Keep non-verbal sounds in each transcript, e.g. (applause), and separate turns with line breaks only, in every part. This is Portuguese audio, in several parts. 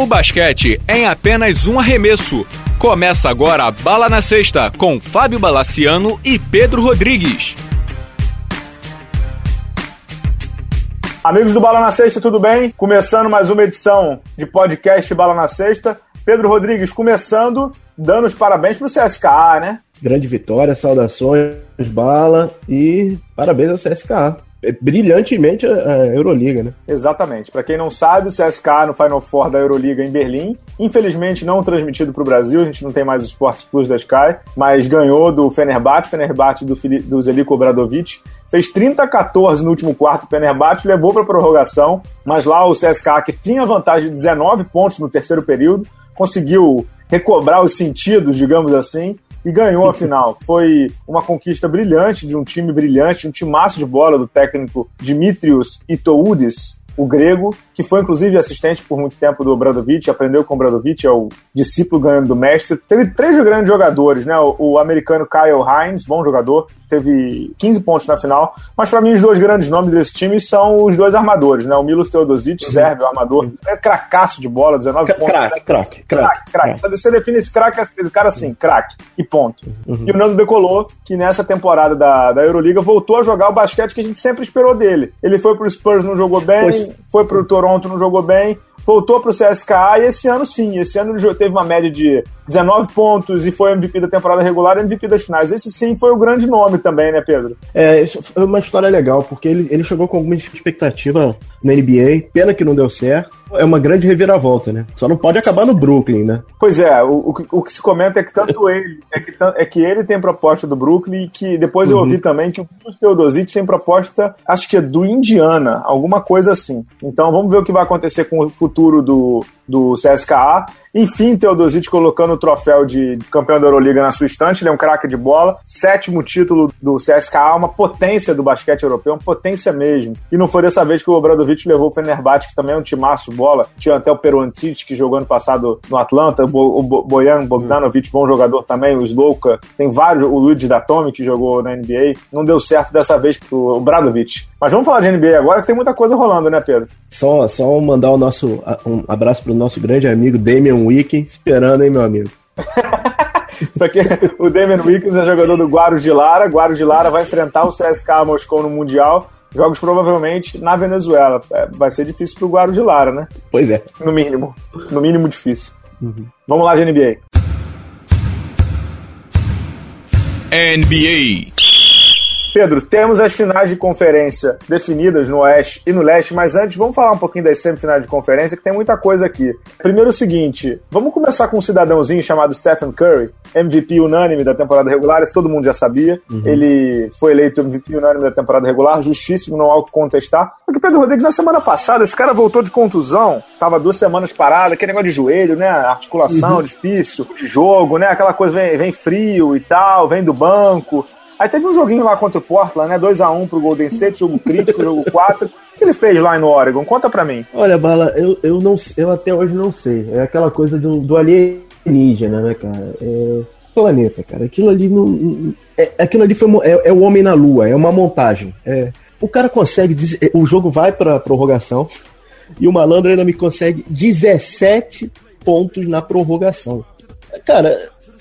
O basquete é em apenas um arremesso. Começa agora a Bala na Sexta com Fábio Balaciano e Pedro Rodrigues.
Amigos do Bala na Sexta, tudo bem? Começando mais uma edição de podcast Bala na Sexta. Pedro Rodrigues começando, dando os parabéns pro CSKA, né?
Grande vitória, saudações, Bala e parabéns ao CSKA. É brilhantemente a Euroliga, né?
Exatamente. Para quem não sabe, o CSKA no Final Four da Euroliga em Berlim, infelizmente não transmitido para o Brasil, a gente não tem mais o Sports Plus da Sky, mas ganhou do Fenerbahçe, Fenerbahçe do, do Zeliko Obradovic, fez 30 a 14 no último quarto, o Fenerbahçe levou para prorrogação, mas lá o CSKA, que tinha vantagem de 19 pontos no terceiro período, conseguiu recobrar os sentidos, digamos assim, e ganhou a (laughs) final. Foi uma conquista brilhante de um time brilhante, um timaço de bola do técnico Dimitrios Itoudis, o grego, que foi inclusive assistente por muito tempo do Bradovic, aprendeu com o Bradovic, é o discípulo ganhando do mestre. Teve três grandes jogadores, né? O, o americano Kyle Hines, bom jogador, teve 15 pontos na final. Mas para mim, os dois grandes nomes desse time são os dois armadores, né? O Milos Teodosic, uhum. o armador, uhum. é cracaço de bola, 19
C
pontos.
Craque, craque, craque.
Craque, Você define esse craque, esse cara assim, craque, e ponto. Uhum. E o Nando Decolou, que nessa temporada da, da Euroliga voltou a jogar o basquete que a gente sempre esperou dele. Ele foi pro Spurs, não jogou bem, pois. foi pro Toronto, não jogou bem, voltou pro CSKA e esse ano sim, esse ano ele teve uma média de 19 pontos e foi MVP da temporada regular e MVP das finais. Esse sim foi o grande nome também, né, Pedro?
É, foi uma história legal, porque ele, ele chegou com alguma expectativa na NBA, pena que não deu certo. É uma grande reviravolta, né? Só não pode acabar no Brooklyn, né?
Pois é, o, o, o que se comenta é que tanto ele, é que, é que ele tem proposta do Brooklyn e que depois uhum. eu ouvi também que o Teodosic tem proposta, acho que é do Indiana, alguma coisa assim. Então vamos ver o que vai acontecer com o futuro do, do CSKA. Enfim, Teodosic colocando o troféu de campeão da Euroliga na sua estante, ele é um craque de bola. Sétimo título do CSKA, uma potência do basquete europeu, uma potência mesmo. E não foi dessa vez que o Obradovic levou o Fenerbahçe, que também é um timaço bola. Tinha até o Peruantic, que jogou ano passado no Atlanta, o Bojan Bogdanovic, bom jogador também, o Slowka. Tem vários, o Luigi Datomi, que jogou na NBA. Não deu certo dessa vez pro Obradovic. Mas vamos falar de NBA agora, que tem muita coisa rolando, né, Pedro?
Só, só mandar o nosso um abraço pro nosso grande amigo Damian Wickens, esperando, hein, meu amigo? (laughs)
Porque o Damian Wickens é jogador do Guarujá de Lara. De Lara vai enfrentar o CSKA Moscou no Mundial. Jogos provavelmente na Venezuela. É, vai ser difícil pro Guarujá de Lara, né?
Pois é.
No mínimo. No mínimo difícil. Uhum. Vamos lá de NBA.
NBA.
Pedro, temos as finais de conferência definidas no Oeste e no Leste, mas antes vamos falar um pouquinho das semifinais de conferência, que tem muita coisa aqui. Primeiro o seguinte, vamos começar com um cidadãozinho chamado Stephen Curry, MVP unânime da temporada regular, isso todo mundo já sabia. Uhum. Ele foi eleito MVP unânime da temporada regular, justíssimo, não há o que contestar. Porque Pedro Rodrigues, na semana passada, esse cara voltou de contusão, tava duas semanas parado, aquele negócio de joelho, né? Articulação uhum. difícil, de jogo, né? Aquela coisa vem, vem frio e tal, vem do banco. Aí teve um joguinho lá contra o Portland, né? 2x1 pro Golden State, jogo crítico, (laughs) jogo 4. O que ele fez lá no Oregon? Conta pra mim.
Olha, Bala, eu, eu, não, eu até hoje não sei. É aquela coisa do, do alienígena, né, cara? É planeta, cara. Aquilo ali não. É, aquilo ali foi, é, é, o homem na lua, é uma montagem. É, o cara consegue. O jogo vai pra prorrogação e o malandro ainda me consegue 17 pontos na prorrogação. Cara,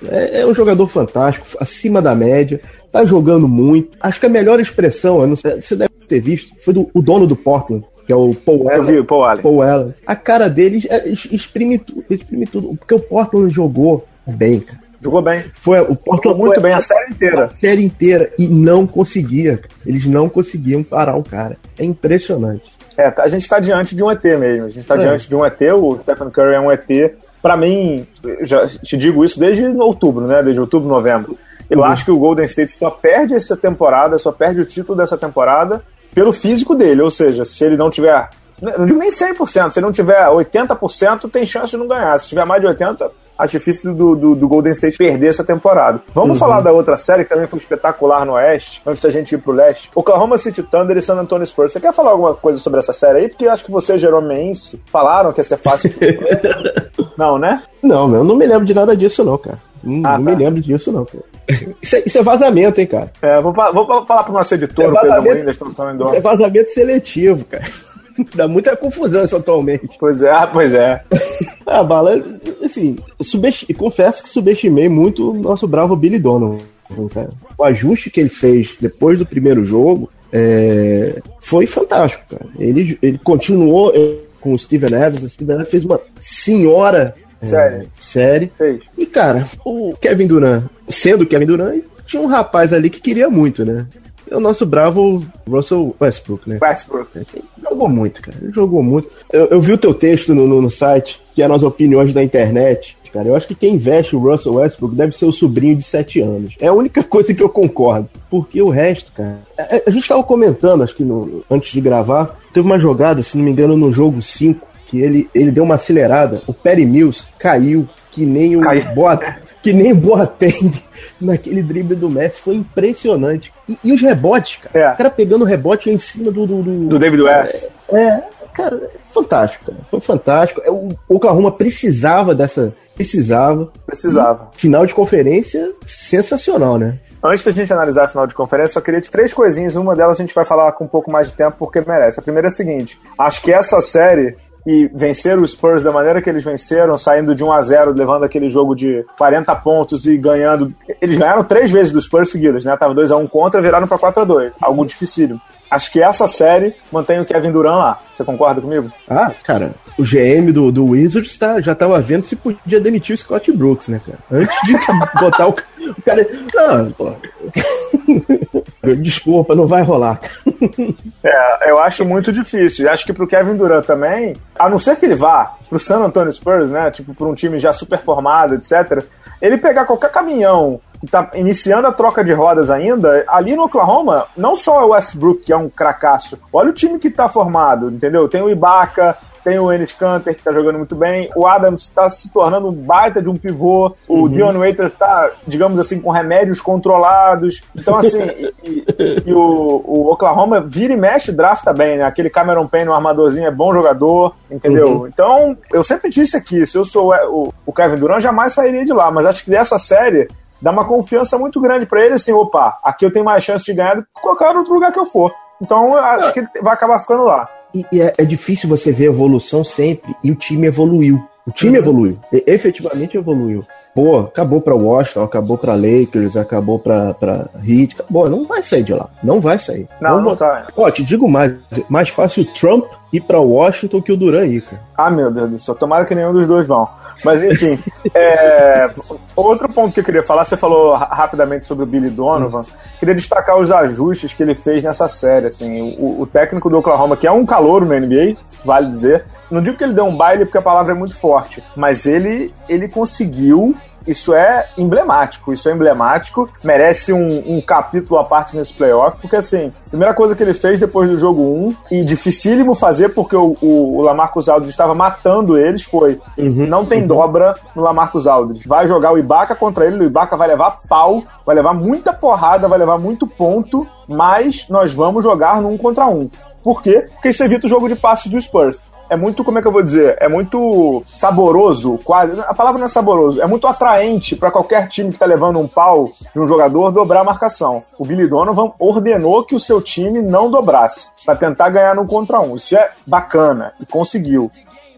é, é um jogador fantástico, acima da média tá jogando muito. Acho que a melhor expressão, não sei, você deve ter visto, foi do o dono do Portland, que é o Paul Allen.
Eu vi, Paul Allen.
Paul Allen. A cara dele é, exprime tudo, exprime tudo. Porque o Portland jogou bem, cara.
Jogou bem.
Foi, o Portland
muito foi, bem a série inteira. A
série inteira. E não conseguia. Eles não conseguiam parar o cara. É impressionante.
É, a gente está diante de um ET mesmo. A gente está é. diante de um ET. O Stephen Curry é um ET. Para mim, já te digo isso desde outubro, né? Desde outubro, novembro. Eu uhum. acho que o Golden State só perde essa temporada, só perde o título dessa temporada pelo físico dele. Ou seja, se ele não tiver. Não digo nem 100%, se ele não tiver 80%, tem chance de não ganhar. Se tiver mais de 80%, acho difícil do, do, do, Golden State perder essa temporada. Vamos uhum. falar da outra série que também foi espetacular no Oeste, antes da gente ir pro Leste. Oklahoma City Thunder e San Antonio Spurs. Você quer falar alguma coisa sobre essa série aí? Porque eu acho que você, Jeromense, falaram que ia ser fácil. (laughs) não, né?
Não, eu não me lembro de nada disso, não, cara. Não, ah, não tá. me lembro disso, não, cara. Isso é, isso é, vazamento, hein, cara?
É, vou, vou falar pro nosso editor, é o Pedro Moinho, da Estação
É vazamento seletivo, cara. (laughs) Dá muita confusão isso atualmente.
Pois é, pois é.
a (laughs) bala, assim, subesti confesso que subestimei muito o nosso bravo Billy Donovan. Cara. O ajuste que ele fez depois do primeiro jogo é, foi fantástico, cara. Ele, ele continuou com o Steven Adams. O Steven Adams fez uma senhora
é, série.
série.
Fez.
E, cara, o Kevin Durant, sendo Kevin Durant, tinha um rapaz ali que queria muito, né? É o nosso bravo Russell Westbrook, né?
Westbrook.
Ele jogou muito, cara. Ele jogou muito. Eu, eu vi o teu texto no, no, no site, que é nas opiniões da internet. Cara, eu acho que quem veste o Russell Westbrook deve ser o sobrinho de 7 anos. É a única (laughs) coisa que eu concordo. Porque o resto, cara. A, é, é, a gente tava comentando, acho que no, antes de gravar, teve uma jogada, se não me engano, no jogo 5, que ele, ele deu uma acelerada. O Perry Mills caiu que nem o Boa, que nem o Boateng naquele drible do Messi. Foi impressionante. E, e os rebotes, cara. É. O cara pegando o rebote em cima do. Do,
do, do David West.
É, é, cara, fantástico, cara. Foi fantástico. É, o Oklahoma precisava dessa. Precisava.
Precisava.
E, final de conferência, sensacional, né?
Antes da gente analisar a final de conferência, só queria te três coisinhas. Uma delas a gente vai falar com um pouco mais de tempo porque merece. A primeira é a seguinte: acho que essa série e vencer os Spurs da maneira que eles venceram, saindo de 1 a 0 levando aquele jogo de 40 pontos e ganhando. Eles ganharam três vezes dos Spurs seguidas, né? Tava 2 a 1 contra, viraram para 4 a 2 Algo dificílimo. Acho que essa série mantém o Kevin Durant lá. Você concorda comigo?
Ah, cara, o GM do, do Wizards tá, já tava vendo se podia demitir o Scott Brooks, né, cara? Antes de (laughs) botar o, o cara. Não, pô. Desculpa, não vai rolar.
É, eu acho muito difícil. Acho que pro Kevin Durant também, a não ser que ele vá pro San Antonio Spurs, né? Tipo, pra um time já super formado, etc. Ele pegar qualquer caminhão que tá iniciando a troca de rodas ainda, ali no Oklahoma, não só o Westbrook, que é um cracaço, olha o time que tá formado, entendeu? Tem o Ibaka, tem o Enes Kanter, que tá jogando muito bem. O Adams está se tornando um baita de um pivô. O uhum. Dion Waiters está, digamos assim, com remédios controlados. Então, assim, e, e o, o, Oklahoma vira e mexe, drafta bem, né? Aquele Cameron Payne, um armadorzinho, é bom jogador, entendeu? Uhum. Então, eu sempre disse aqui, se eu sou o, o Kevin Durant, jamais sairia de lá. Mas acho que dessa série dá uma confiança muito grande para ele, assim, opa, aqui eu tenho mais chance de ganhar do que qualquer outro lugar que eu for. Então, eu acho que vai acabar ficando lá.
E, e é, é, difícil você ver evolução sempre, e o time evoluiu. O time uhum. evoluiu, e, efetivamente evoluiu. Pô, acabou para Washington, acabou para Lakers, acabou para Heat, acabou, não vai sair de lá, não vai sair.
Não, não, não sai.
Ó, te digo mais, mais fácil o Trump ir para Washington que o Duran ir, cara.
Ah, meu Deus do céu, tomara que nenhum dos dois vão. Mas enfim, é, outro ponto que eu queria falar, você falou rapidamente sobre o Billy Donovan, queria destacar os ajustes que ele fez nessa série. Assim, o, o técnico do Oklahoma, que é um calor no NBA, vale dizer, não digo que ele deu um baile porque a palavra é muito forte, mas ele, ele conseguiu isso é emblemático, isso é emblemático, merece um, um, capítulo à parte nesse playoff, porque assim, primeira coisa que ele fez depois do jogo 1, e dificílimo fazer porque o, o, o Lamarcus Aldridge estava matando eles, foi uhum, não tem uhum. dobra no Lamarcus Aldridge. Vai jogar o Ibaka contra ele, o Ibaka vai levar pau, vai levar muita porrada, vai levar muito ponto, mas nós vamos jogar num contra um. Por quê? Porque isso evita o jogo de passes do Spurs é muito, como é que eu vou dizer? É muito saboroso, quase. A palavra não é saboroso, é muito atraente para qualquer time que tá levando um pau de um jogador dobrar a marcação. O Billy Donovan ordenou que o seu time não dobrasse para tentar ganhar no contra um. Isso é bacana e conseguiu.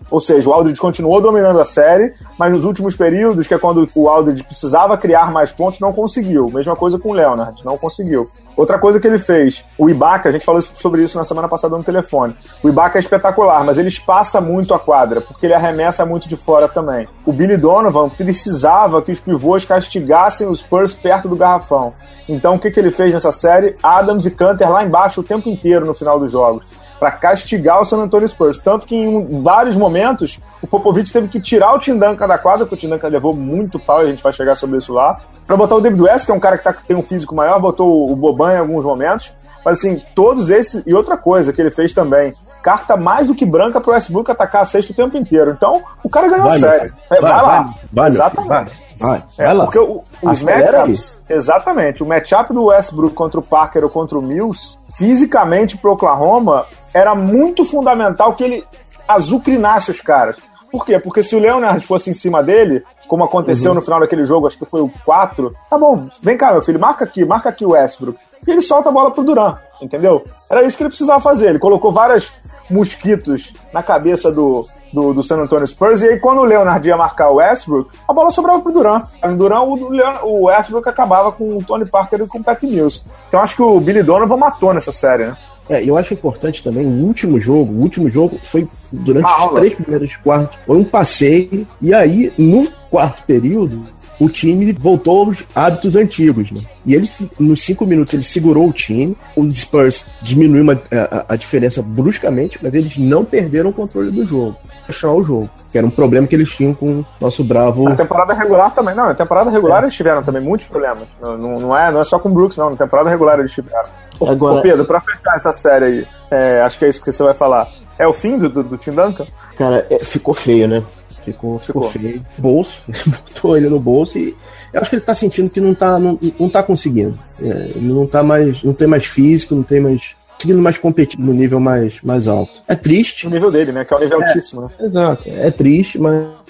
Ou seja, o Aldridge continuou dominando a série, mas nos últimos períodos, que é quando o Aldridge precisava criar mais pontos, não conseguiu. Mesma coisa com o Leonard, não conseguiu. Outra coisa que ele fez, o Ibaka, a gente falou sobre isso na semana passada no telefone. O Ibaka é espetacular, mas ele espaça muito a quadra, porque ele arremessa muito de fora também. O Billy Donovan precisava que os pivôs castigassem os Spurs perto do garrafão. Então o que, que ele fez nessa série? Adams e Canter lá embaixo o tempo inteiro no final dos jogos para castigar o San Antonio Spurs. Tanto que em vários momentos o Popovich teve que tirar o Tim Duncan da quadra, porque o Tim Duncan levou muito pau e a gente vai chegar sobre isso lá, para botar o David West, que é um cara que, tá, tem um físico maior, botou o Boban em alguns momentos. Mas assim, todos esses. E outra coisa que ele fez também: carta mais do que branca pro Westbrook atacar a sexta o tempo inteiro. Então, o cara ganhou
vai,
sério.
É, vai, vai, lá. Vai,
exatamente.
Vai, vai,
é, vai lá. Porque o, os matchups. Exatamente. O matchup do Westbrook contra o Parker ou contra o Mills, fisicamente pro Oklahoma, era muito fundamental que ele azucrinasse os caras. Por quê? Porque se o Leonard fosse em cima dele, como aconteceu uhum. no final daquele jogo, acho que foi o 4, tá bom, vem cá, meu filho, marca aqui, marca aqui o Westbrook. E ele solta a bola pro Duran, entendeu? Era isso que ele precisava fazer. Ele colocou várias mosquitos na cabeça do, do, do San Antonio Spurs. E aí, quando o Leonard ia marcar o Westbrook, a bola sobrava pro Duran. No Duran, o, o Westbrook acabava com o Tony Parker e com o Pat Mills. Então acho que o Billy Donovan matou nessa série, né?
É, eu acho importante também, o último jogo, o último jogo foi durante os três primeiros quartos, foi um passeio, e aí, no quarto período, o time voltou aos hábitos antigos, né? E ele, nos cinco minutos, ele segurou o time. O Spurs diminuiu uma, a, a, diferença bruscamente, mas eles não perderam o controle do jogo. Fechar o jogo. Que era um problema que eles tinham com o nosso bravo.
Na temporada regular também, não. Na temporada regular é. eles tiveram também muitos problemas. Não, não, é, não é só com o Brooks, não. Na temporada regular eles tiveram. Agora... Ô Pedro, pra fechar essa série aí, é, acho que é isso que você vai falar. É o fim do, do, do Tim Duncan?
Cara, é, ficou feio, né? Ficou, ficou, ficou feio. Bolso, (laughs) botou ele no bolso e eu acho que ele tá sentindo que não tá, não, não tá conseguindo. É, ele não tá mais. não tem mais físico, não tem mais. Conseguindo mais competir no nível mais, mais alto. É triste.
O nível dele, né? Que é o nível é, altíssimo, né?
Exato. É triste, mas.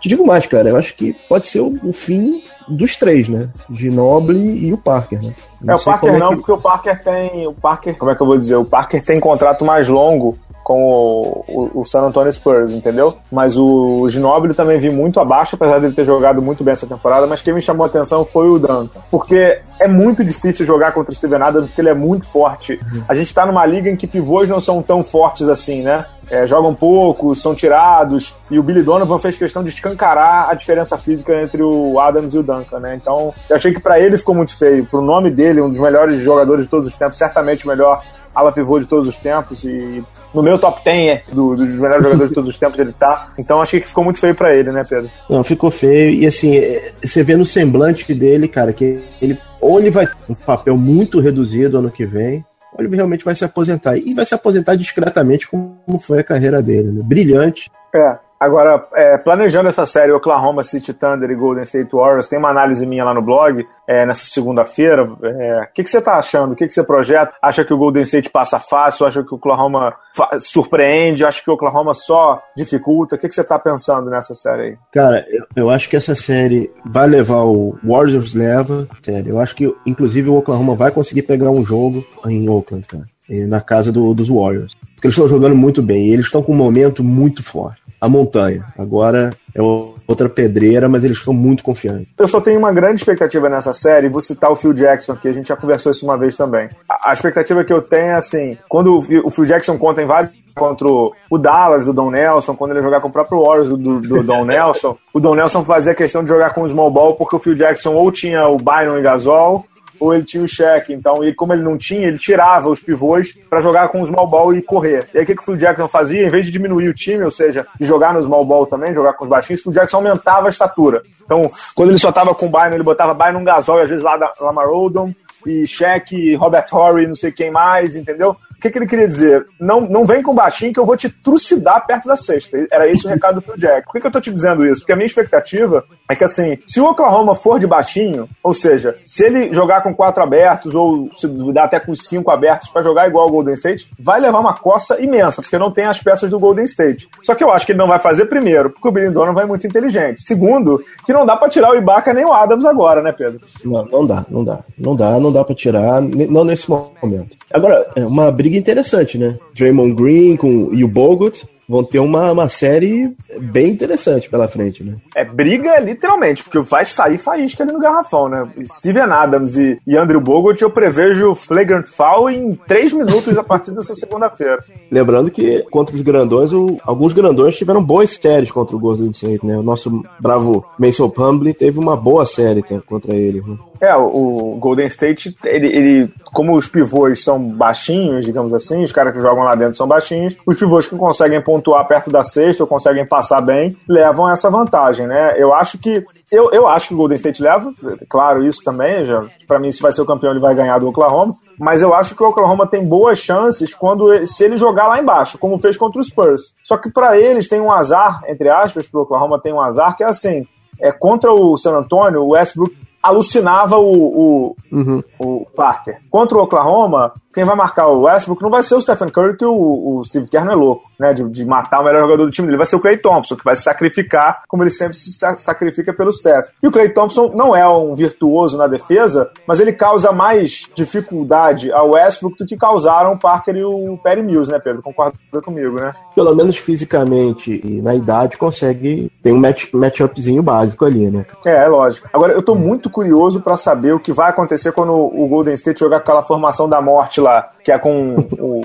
Te digo mais, cara, eu acho que pode ser o, o fim dos três, né? De Noble e o Parker, né?
Não é, o Parker é não, que... porque o Parker tem. O Parker, como é que eu vou dizer? O Parker tem contrato mais longo com o, o, San Antonio Spurs, entendeu? Mas o, o Ginóbili também vi muito abaixo, apesar dele ter jogado muito bem essa temporada, mas quem me chamou a atenção foi o Duncan. Porque é muito difícil jogar contra o Steven Adams, porque ele é muito forte. A gente tá numa liga em que pivôs não são tão fortes assim, né? É, jogam pouco, são tirados, e o Billy Donovan fez questão de escancarar a diferença física entre o Adams e o Duncan, né? Então, eu achei que para ele ficou muito feio. Pro nome dele, um dos melhores jogadores de todos os tempos, certamente o melhor ala pivô de todos os tempos, e no meu top 10 é, do, dos melhores jogadores de todos os tempos ele tá. Então achei que ficou muito feio para ele, né, Pedro?
Não, ficou feio. E assim, é, você vê no semblante dele, cara, que ele ou ele vai um papel muito reduzido ano que vem, ou ele realmente vai se aposentar. E vai se aposentar discretamente, como foi a carreira dele, né? Brilhante.
É. Agora, é, planejando essa série Oklahoma City Thunder e Golden State Warriors, tem uma análise minha lá no blog é, nessa segunda-feira. O é, que, que você está achando? O que, que você projeta? Acha que o Golden State passa fácil? Acha que o Oklahoma surpreende? Acha que o Oklahoma só dificulta? O que, que você está pensando nessa série aí?
Cara, eu, eu, acho que essa série vai levar o Warriors leva. Sério, eu acho que inclusive o Oklahoma vai conseguir pegar um jogo em Oakland, cara, na casa do, dos Warriors. Porque eles estão jogando muito bem e eles estão com um momento muito forte a montanha. Agora é outra pedreira, mas eles estão muito confiantes.
Eu só tenho uma grande expectativa nessa série, vou citar o Phil Jackson, que a gente já conversou isso uma vez também. A, a expectativa que eu tenho é assim, quando o, o Phil Jackson conta em vários contra o Dallas do Don Nelson, quando ele jogar com o próprio Warriors do, do, do Don (laughs) Nelson, o Don Nelson fazia questão de jogar com o small ball porque o Phil Jackson ou tinha o Byron e Gasol ou ele tinha o cheque. Então, ele, como ele não tinha, ele tirava os pivôs para jogar com o small ball e correr. E aí, o que, que o Phil Jackson fazia? Em vez de diminuir o time, ou seja, de jogar no small ball também, jogar com os baixinhos, o Phil Jackson aumentava a estatura. Então, quando ele só tava com o Byron, ele botava Byron Gasol e às vezes lá da Lamar Odom, e Shaq, Robert Horry, não sei quem mais, entendeu? Que, que, ele queria dizer? Não, não vem com baixinho que eu vou te trucidar perto da sexta. Era esse o recado do Phil Jack. Por que, que eu tô te dizendo isso? Porque a minha expectativa é que, assim, se o Oklahoma for de baixinho, ou seja, se ele jogar com quatro abertos, ou se dá até com cinco abertos para jogar igual o Golden State, vai levar uma coça imensa, porque não tem as peças do Golden State. Só que eu acho que ele não vai fazer, primeiro, porque o Billy Donovan vai muito inteligente. Segundo, que não dá para tirar o Ibaka nem o Adams agora, né, Pedro?
Não, não dá, não dá. Não dá, não dá para tirar, não nesse momento. Agora, é uma briga interessante, né? Draymond Green com, e o Bogut vão ter uma, uma série bem interessante pela frente, né?
É briga literalmente, porque vai sair faísca ali no garrafão, né? Steven Adams e, e Andrew Bogut, eu prevejo flagrant foul em três minutos a partir dessa segunda-feira.
Lembrando que contra os grandões, o, alguns grandões tiveram boas séries contra o Golden State, né? O nosso bravo Mason Plumlee teve uma boa série contra ele, né?
É, o Golden State, ele, ele, como os pivôs são baixinhos, digamos assim, os caras que jogam lá dentro são baixinhos, os pivôs que conseguem pontuar perto da sexta ou conseguem passar bem, levam essa vantagem, né? Eu acho que eu, eu acho que o Golden State leva, claro, isso também, já, para mim se vai ser o campeão ele vai ganhar do Oklahoma, mas eu acho que o Oklahoma tem boas chances quando se ele jogar lá embaixo, como fez contra os Spurs. Só que para eles tem um azar, entre aspas, pro Oklahoma tem um azar que é assim, é contra o San Antonio, o Westbrook alucinava o, o, uhum. o Parker. Contra o Oklahoma, quem vai marcar o Westbrook não vai ser o Stephen Curry, que o, o Steve Kerr não é louco, né? De, de, matar o melhor jogador do time dele. Vai ser o Clay Thompson, que vai se sacrificar, como ele sempre se sacrifica pelo Steph. E o Clay Thompson não é um virtuoso na defesa, mas ele causa mais dificuldade ao Westbrook do que causaram o Parker e o Perry Mills, né, Pedro? Concorda comigo, né?
Pelo menos fisicamente e na idade consegue ter um match, matchupzinho básico ali, né?
É, é lógico. Agora, eu tô muito curioso para saber o que vai acontecer quando o Golden State jogar aquela formação da morte lá, que é com o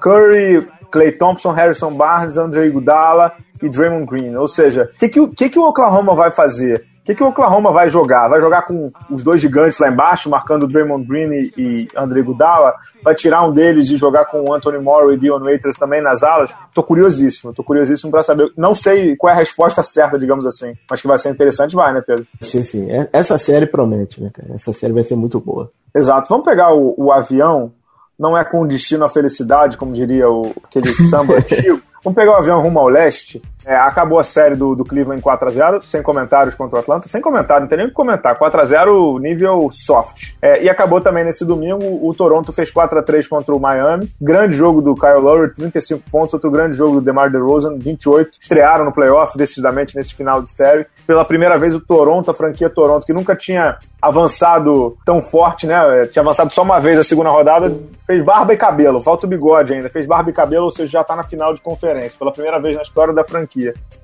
Curry, Clay Thompson, Harrison Barnes, Andre Iguodala e Draymond Green. Ou seja, o que, que, que, que o Oklahoma vai fazer? O que, que o Oklahoma vai jogar? Vai jogar com os dois gigantes lá embaixo, marcando Draymond Green e, e Andre Iguodala? Vai tirar um deles e jogar com o Anthony Morrow e Dion Waiters também nas alas? Tô curiosíssimo, tô curiosíssimo para saber. Não sei qual é a resposta certa, digamos assim, mas que vai ser interessante, vai, né, Pedro?
Sim, sim. É, essa série promete, né, cara? Essa série vai ser muito boa.
Exato. Vamos pegar o, o avião não é com destino à felicidade, como diria o, aquele samba (laughs) antigo. Vamos pegar o avião rumo ao leste. É, acabou a série do, do Cleveland em 4x0, sem comentários contra o Atlanta, sem comentário, não tem nem o que comentar. 4x0 nível soft. É, e acabou também nesse domingo, o Toronto fez 4x3 contra o Miami. Grande jogo do Kyle Lowry, 35 pontos. Outro grande jogo do DeMar DeRozan, 28. Estrearam no playoff, decididamente nesse final de série. Pela primeira vez, o Toronto, a franquia Toronto, que nunca tinha avançado tão forte, né? É, tinha avançado só uma vez a segunda rodada, fez barba e cabelo, falta o bigode ainda. Fez barba e cabelo, ou seja, já tá na final de conferência, pela primeira vez na história da franquia.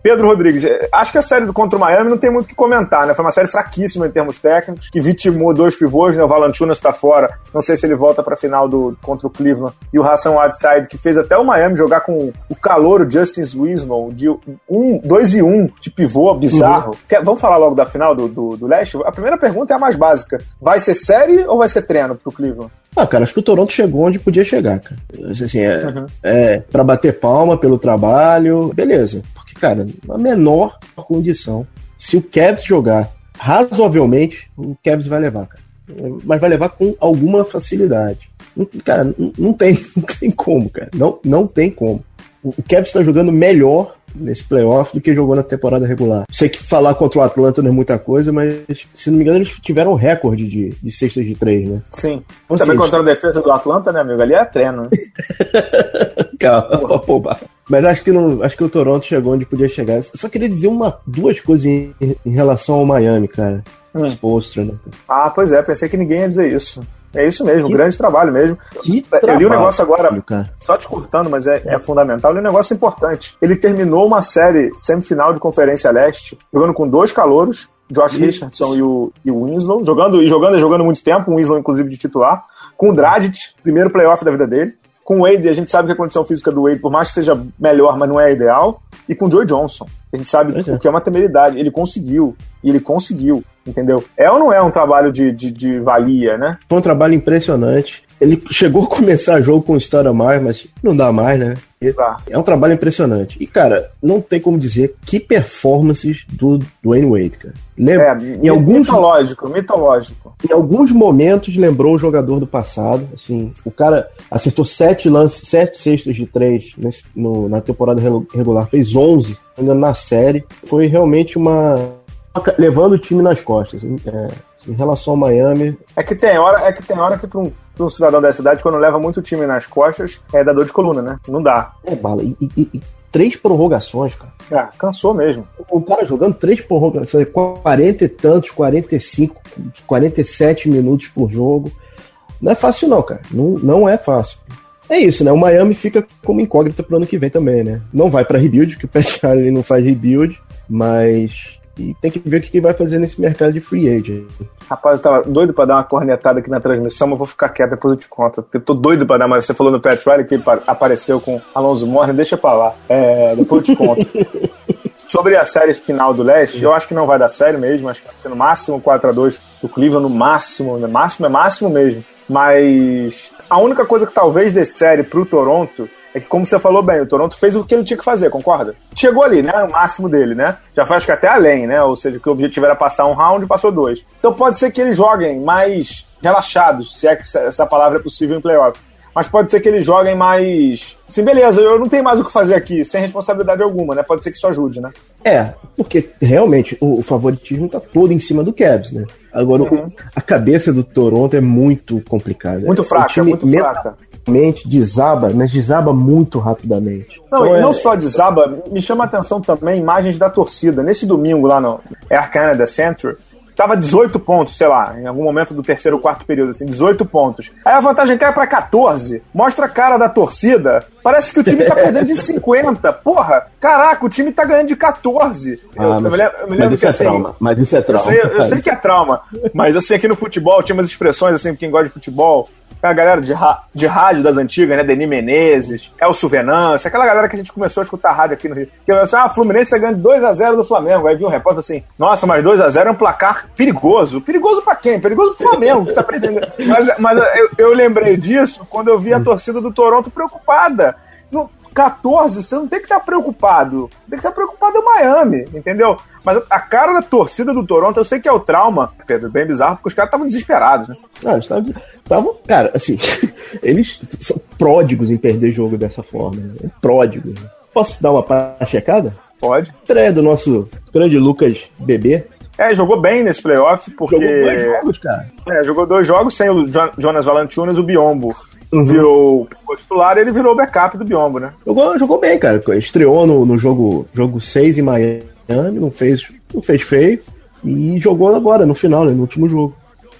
Pedro Rodrigues, é, acho que a série do contra o Miami não tem muito o que comentar, né? Foi uma série fraquíssima em termos técnicos, que vitimou dois pivôs, né? O Valanciunas está fora, não sei se ele volta para a final do contra o Cleveland, e o Hassan Whiteside, que fez até o Miami jogar com o calor, o Justin Wiesman, de um, dois e um de pivô bizarro. Uhum. Quer, vamos falar logo da final do, do, do Leste? A primeira pergunta é a mais básica. Vai ser série ou vai ser treino pro Cleveland?
Ah, cara, acho que o Toronto chegou onde podia chegar, cara. Assim, é, uhum. é pra bater palma pelo trabalho, beleza. Porque, cara, na menor condição, se o Cavs jogar razoavelmente, o Cavs vai levar, cara. Mas vai levar com alguma facilidade. Cara, não tem, (laughs) não tem como, cara. Não, não tem como. O Cavs está jogando melhor nesse playoff do que jogou na temporada regular. Sei que falar contra o Atlanta não é muita coisa, mas se não me engano, eles tiveram recorde de, de cestas de três, né?
Sim. Também contra a defesa do Atlanta, né, amigo? Ali é treino, né? (laughs)
Calma, pô, mas acho que não, acho que o Toronto chegou onde podia chegar. Só queria dizer uma, duas coisas em, em relação ao Miami, cara. Hum. Exposto, né?
Ah, pois é, pensei que ninguém ia dizer isso. É isso mesmo, que, grande trabalho mesmo. Que eu li um negócio agora, cara. só te cortando, mas é, é, fundamental. Eu li um negócio importante. Ele terminou uma série semifinal de Conferência Leste, jogando com dois calouros, Josh Isso. Richardson e o, e o Winslow, jogando e jogando e jogando muito tempo, o Winslow inclusive de titular, com o Dragic, primeiro playoff da vida dele, com o Wade, a gente sabe que a condição física do Wade, por mais que seja melhor, mas não é ideal, e com o Joe Johnson. A gente sabe o que é uma temeridade. Ele conseguiu, e ele conseguiu, entendeu? É ou não é um trabalho de, de, de valia, né?
Foi um trabalho impressionante. Ele chegou a começar jogo com história mais, mas não dá mais, né? É um trabalho impressionante. E, cara, não tem como dizer que performances do Dwayne Wade, cara.
Lembra, é, em alguns, mitológico, mitológico.
Em alguns momentos lembrou o jogador do passado. Assim, o cara acertou sete lances, sete cestas de três nesse, no, na temporada regular, fez 11 ainda na série. Foi realmente uma levando o time nas costas. É, em relação ao Miami.
É que tem hora, é que tem hora que para um, um, cidadão da cidade, quando leva muito time nas costas, é da dor de coluna, né? Não dá.
É, bala. E, e, e três prorrogações, cara.
É, cansou mesmo.
O cara jogando três prorrogações, 40 e tantos, 45, 47 minutos por jogo. Não é fácil, não, cara. Não, não é fácil. É isso, né? O Miami fica como incógnita pro ano que vem também, né? Não vai para rebuild, que o Pat Riley não faz rebuild, mas e tem que ver o que vai fazer nesse mercado de free agent.
Rapaz, eu tava doido pra dar uma cornetada aqui na transmissão, mas vou ficar quieto, depois eu te conto. Porque eu tô doido pra dar, mas você falou no Pat Riley que apareceu com Alonso Morne, deixa pra lá. É, depois eu te conto. (laughs) Sobre a série final do leste, eu acho que não vai dar série mesmo, acho que vai ser no máximo 4x2 do Cleveland, no máximo, no máximo é máximo mesmo. Mas a única coisa que talvez dê série pro Toronto é que, como você falou bem, o Toronto fez o que ele tinha que fazer, concorda? Chegou ali, né? O máximo dele, né? Já faz que até além, né? Ou seja, que o objetivo era passar um round e passou dois. Então pode ser que eles joguem mais relaxados, se é que essa palavra é possível em playoff. mas pode ser que eles joguem mais. Sim, beleza, eu não tenho mais o que fazer aqui, sem responsabilidade alguma, né? Pode ser que isso ajude, né?
É, porque realmente o, favoritismo tá todo em cima do Cavs, né? Agora, uhum. a cabeça do Toronto é muito complicada.
Muito fraca, time, muito fraca
mente desaba, mas desaba muito rapidamente.
Não, então, e é... não só desaba, me chama a atenção também imagens da torcida. Nesse domingo lá no Air Canada Center, tava 18 pontos, sei lá, em algum momento do terceiro ou quarto período, assim, 18 pontos. Aí a vantagem cai para 14. Mostra a cara da torcida. Parece que o time tá (laughs) perdendo de 50. Porra, caraca, o time tá ganhando de 14.
Ah, eu, mas, eu me lembro, eu me lembro mas isso que, é assim, trauma. Mas isso é trauma.
Eu sei, eu sei que é trauma. Mas assim, aqui no futebol, tinha umas expressões, assim, quem gosta de futebol, a galera de, de rádio das antigas, né? Denis Menezes, Elcio Venâncio, aquela galera que a gente começou a escutar rádio aqui no Rio. Que eu assim, ah, Fluminense tá ganhando 2x0 do Flamengo. Aí vi um repórter assim, nossa, mas 2x0 é um placar perigoso. Perigoso pra quem? Perigoso pro Flamengo, que tá pretendendo. (laughs) Mas, mas eu, eu lembrei disso quando eu vi a torcida do Toronto preocupada. No, 14, você não tem que estar preocupado. Você tem que estar preocupado em Miami, entendeu? Mas a cara da torcida do Toronto, eu sei que é o trauma, Pedro, bem bizarro, porque os caras estavam desesperados, né?
Ah, estavam, cara, assim, (laughs) eles são pródigos em perder jogo dessa forma. Né? Pródigos. Posso dar uma checada?
Pode.
Estreia do nosso grande Lucas Bebê.
É, jogou bem nesse playoff, porque.
Jogou dois jogos, cara.
É, jogou dois jogos sem o Jonas Valanciunas o Biombo uhum. virou o titular, ele virou o backup do Biombo, né?
Jogou, jogou bem, cara. Estreou no, no jogo, jogo 6 em Miami, não fez, não fez feio. E jogou agora, no final, né, no último jogo.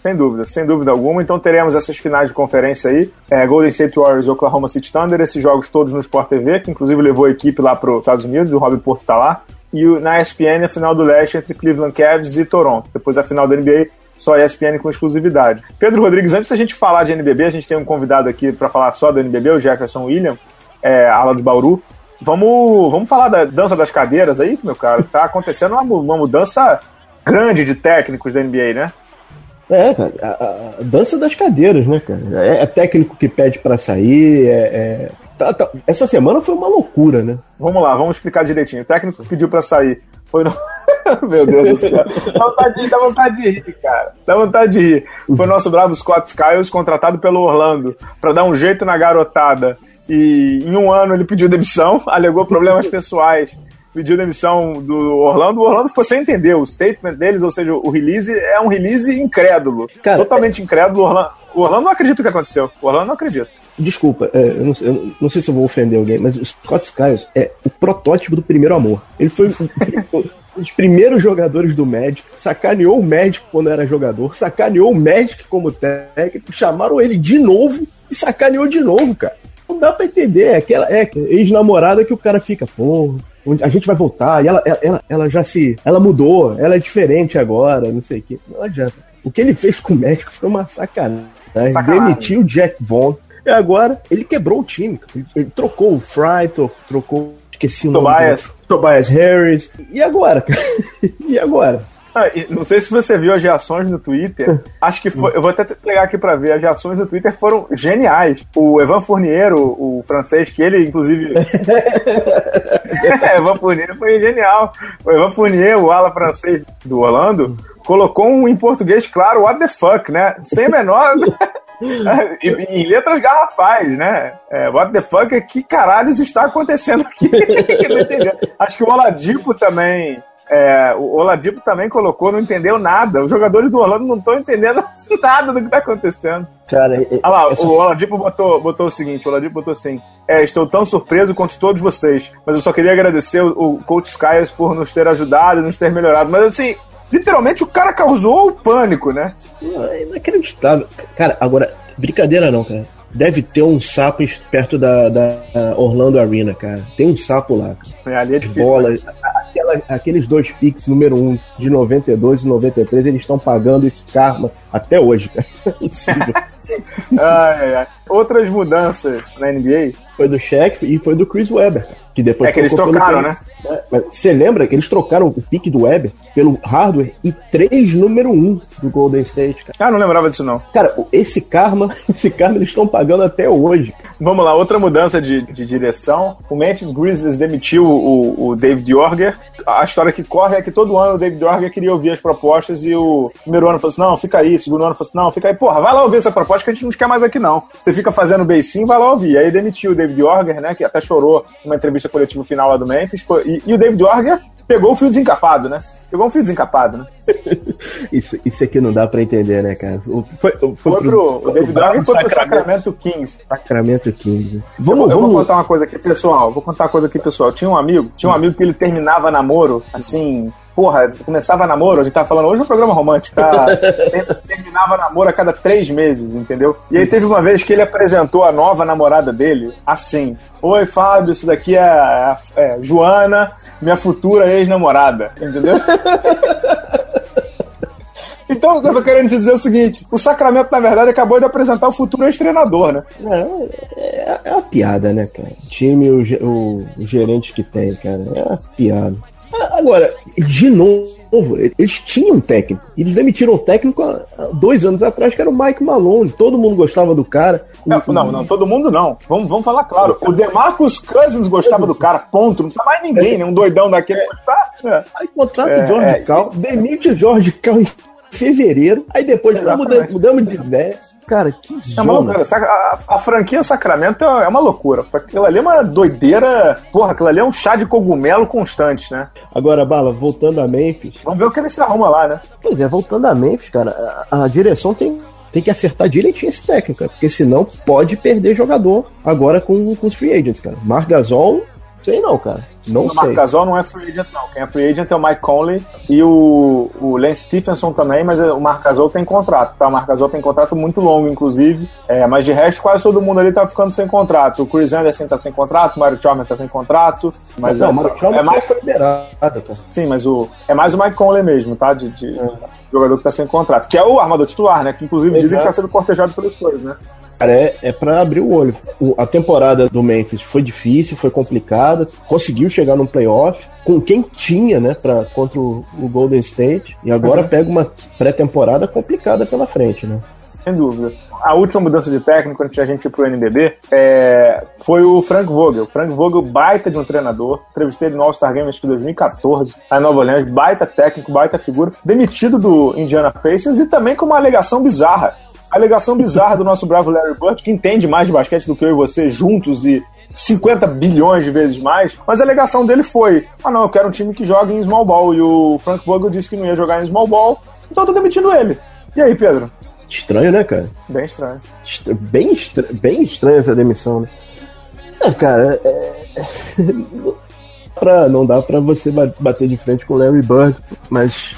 Sem dúvida, sem dúvida alguma. Então teremos essas finais de conferência aí. É, Golden State Warriors e Oklahoma City Thunder, esses jogos todos no Sport TV, que inclusive levou a equipe lá para os Estados Unidos, o Rob Porto tá lá. E na ESPN a final do leste entre Cleveland Cavs e Toronto. Depois a final da NBA só ESPN com exclusividade. Pedro Rodrigues, antes da gente falar de NBB, a gente tem um convidado aqui para falar só do NBB, o Jefferson William, é, ala de Bauru. Vamos, vamos falar da dança das cadeiras aí, meu cara. Tá acontecendo uma, uma mudança grande de técnicos da NBA, né?
É, a, a, dança das cadeiras, né, cara? É, é técnico que pede para sair, é, é... Tá, tá. Essa semana foi uma loucura, né?
Vamos lá, vamos explicar direitinho. O técnico que pediu para sair foi no... (laughs) Meu Deus do céu. Dá vontade, de, dá vontade de rir, cara. Dá vontade de rir. Foi o nosso bravo Scott Skiles contratado pelo Orlando para dar um jeito na garotada. E em um ano ele pediu demissão, (laughs) alegou problemas pessoais, pediu demissão do Orlando. O Orlando ficou sem entender o statement deles, ou seja, o release é um release incrédulo. Cara, totalmente é... incrédulo. O Orlando, o Orlando não acredita o que aconteceu. O Orlando não acredita.
Desculpa, é, eu, não, eu, não, sei se eu vou ofender alguém, mas o Scott Skiles é o protótipo do primeiro amor. Ele foi (laughs) os primeiros jogadores do Magic, sacaneou o Magic quando era jogador, sacaneou o Magic como técnico, chamaram ele de novo e sacaneou de novo, cara. Não dá pra entender, é aquela é, ex-namorada que o cara fica, pô, a gente vai voltar, e ela, ela, ela já se. Ela mudou, ela é diferente agora, não sei o quê. Não adianta. O que ele fez com o Magic foi uma sacanagem. sacanagem. Demitiu o Jack Vaughn. E agora ele quebrou o time. Ele, ele trocou o Fry, trocou. Esqueci o
Tobias.
nome. Tobias Harris. E agora? (laughs) e agora?
Ah, não sei se você viu as reações no Twitter. (laughs) Acho que foi. Eu vou até pegar aqui para ver. As reações no Twitter foram geniais. O Evan Fournier, o, o francês, que ele, inclusive. (laughs) Evan Fournier foi genial. O Evan Fournier, o ala francês do Orlando, colocou um em português, claro, what the fuck, né? Sem menor. (laughs) em letras garrafais, né? É, what the fuck, que caralhos está acontecendo aqui? Acho que o Oladipo também é, o Oladipo também colocou, não entendeu nada. Os jogadores do Orlando não estão entendendo (laughs) nada do que está acontecendo.
Cara,
Olha lá, essa... o Oladipo botou, botou o seguinte: o Oladipo botou assim. É, estou tão surpreso quanto todos vocês, mas eu só queria agradecer o, o Coach Skies por nos ter ajudado, nos ter melhorado. Mas assim, literalmente o cara causou o pânico, né?
É inacreditável. Cara, agora, brincadeira não, cara deve ter um sapo perto da, da Orlando Arena, cara. Tem um sapo lá.
Cara. É, ali é difícil,
Bola, né? Aquela, aqueles dois picks número 1 um, de 92 e 93, eles estão pagando esse karma até hoje, cara. (laughs) É possível.
Ai, ai. Outras mudanças na NBA?
Foi do Shaq e foi do Chris Webber. Que depois
é que eles trocaram, né?
É, você lembra que eles trocaram o pique do Webber pelo hardware e três número um do Golden State, cara.
Ah, não lembrava disso não.
Cara, esse karma, (laughs) esse karma eles estão pagando até hoje.
Vamos lá, outra mudança de, de direção. O Memphis Grizzlies demitiu o, o David Orger. A história que corre é que todo ano o David Orger queria ouvir as propostas e o primeiro ano falou assim, não, fica aí. O segundo ano falou assim, não, fica aí. Porra, vai lá ouvir essa proposta que a gente não quer mais aqui não. Você fica fazendo beicinho, vai lá ouvir. Aí demitiu o David Orger, né? Que até chorou numa entrevista coletiva final lá do Memphis. E, e, o David Orger pegou o fio desencapado, né? Pegou um fio desencapado, né? (laughs)
isso, isso aqui não dá pra entender, né, cara?
Foi, foi, foi, foi pro, pro, o David Orger foi pro Sacramento Kings.
Sacramento Kings.
Vamos, eu, vamos... vou contar uma coisa aqui, pessoal. Vou contar uma coisa aqui, pessoal. Tinha um amigo, tinha um amigo que ele terminava namoro, assim, porra, começava namoro, a gente tava falando hoje é um programa romântico, tá? (laughs) terminava namoro a cada três meses, entendeu? E aí teve uma vez que ele apresentou a nova namorada dele assim: Oi, Fábio, isso daqui é, é, é Joana, minha futura ex-namorada, entendeu? (laughs) Então, o que eu tô querendo dizer é o seguinte: o Sacramento, na verdade, acabou de apresentar o futuro ex-treinador, né?
É, é, é, uma piada, né, cara? O time, o, o, o gerente que tem, cara. É uma piada. Agora, de novo, eles tinham um técnico. Eles demitiram o técnico há dois anos atrás, que era o Mike Malone. Todo mundo gostava do cara.
Não, não, não todo mundo não. Vamos, vamos falar claro. O DeMarcus Cousins gostava do cara, ponto. Não precisa mais ninguém, né? Um doidão daquele.
É. Aí contrata o é, George é, Cal, demite o George Cal fevereiro. Aí depois mudamos, mudamos de ideia. Cara, que zona.
É uma a, a, franquia Sacramento é uma loucura. Aquilo ali é uma doideira. Porra, aquilo ali é um chá de cogumelo constante, né?
Agora, Bala, voltando a Memphis.
Vamos ver o que ele se arruma lá, né?
Pois é, voltando a Memphis, cara, a, a direção tem tem que acertar direitinho esse técnico, porque senão pode perder jogador agora com, com os free agents, cara. Marc Gasol, sei não, cara. Não o sei.
Marc Gasol não é free agent, não. Quem é free agent é o Mike Conley e o, o Lance Stephenson também, mas o Marc Gasol tem contrato, tá? O Marc Gasol tem contrato muito longo, inclusive. É, mas de resto, quase todo mundo ali tá ficando sem contrato. O Chris Anderson tá sem contrato, o Mario Chalmers tá sem contrato. Mas não, é, o Mario Chalmers é mais foi liberado, tá? Sim, mas o, é mais o Mike Conley mesmo, tá? De, de é. jogador que tá sem contrato. Que é o armador titular, né? Que inclusive Exato. dizem que tá sendo cortejado pelos coisas, né?
Cara, é, é para abrir o olho. O, a temporada do Memphis foi difícil, foi complicada, conseguiu chegar no playoff com quem tinha, né, pra, contra o, o Golden State, e agora uhum. pega uma pré-temporada complicada pela frente, né?
Sem dúvida. A última mudança de técnico antes a gente ir pro NBB é, foi o Frank Vogel. Frank Vogel, baita de um treinador. Entrevistei ele no All-Star Game acho que 2014, lá em Nova Orleans. Baita técnico, baita figura. Demitido do Indiana Pacers e também com uma alegação bizarra alegação bizarra do nosso bravo Larry Bird, que entende mais de basquete do que eu e você juntos e 50 bilhões de vezes mais, mas a alegação dele foi: ah, não, eu quero um time que jogue em small ball. E o Frank Vogel disse que não ia jogar em small ball, então eu tô demitindo ele. E aí, Pedro?
Estranho, né, cara?
Bem estranho.
Estra bem, estra bem estranha essa demissão, né? É, cara, é... (laughs) pra, não dá pra você bater de frente com o Larry Bird, mas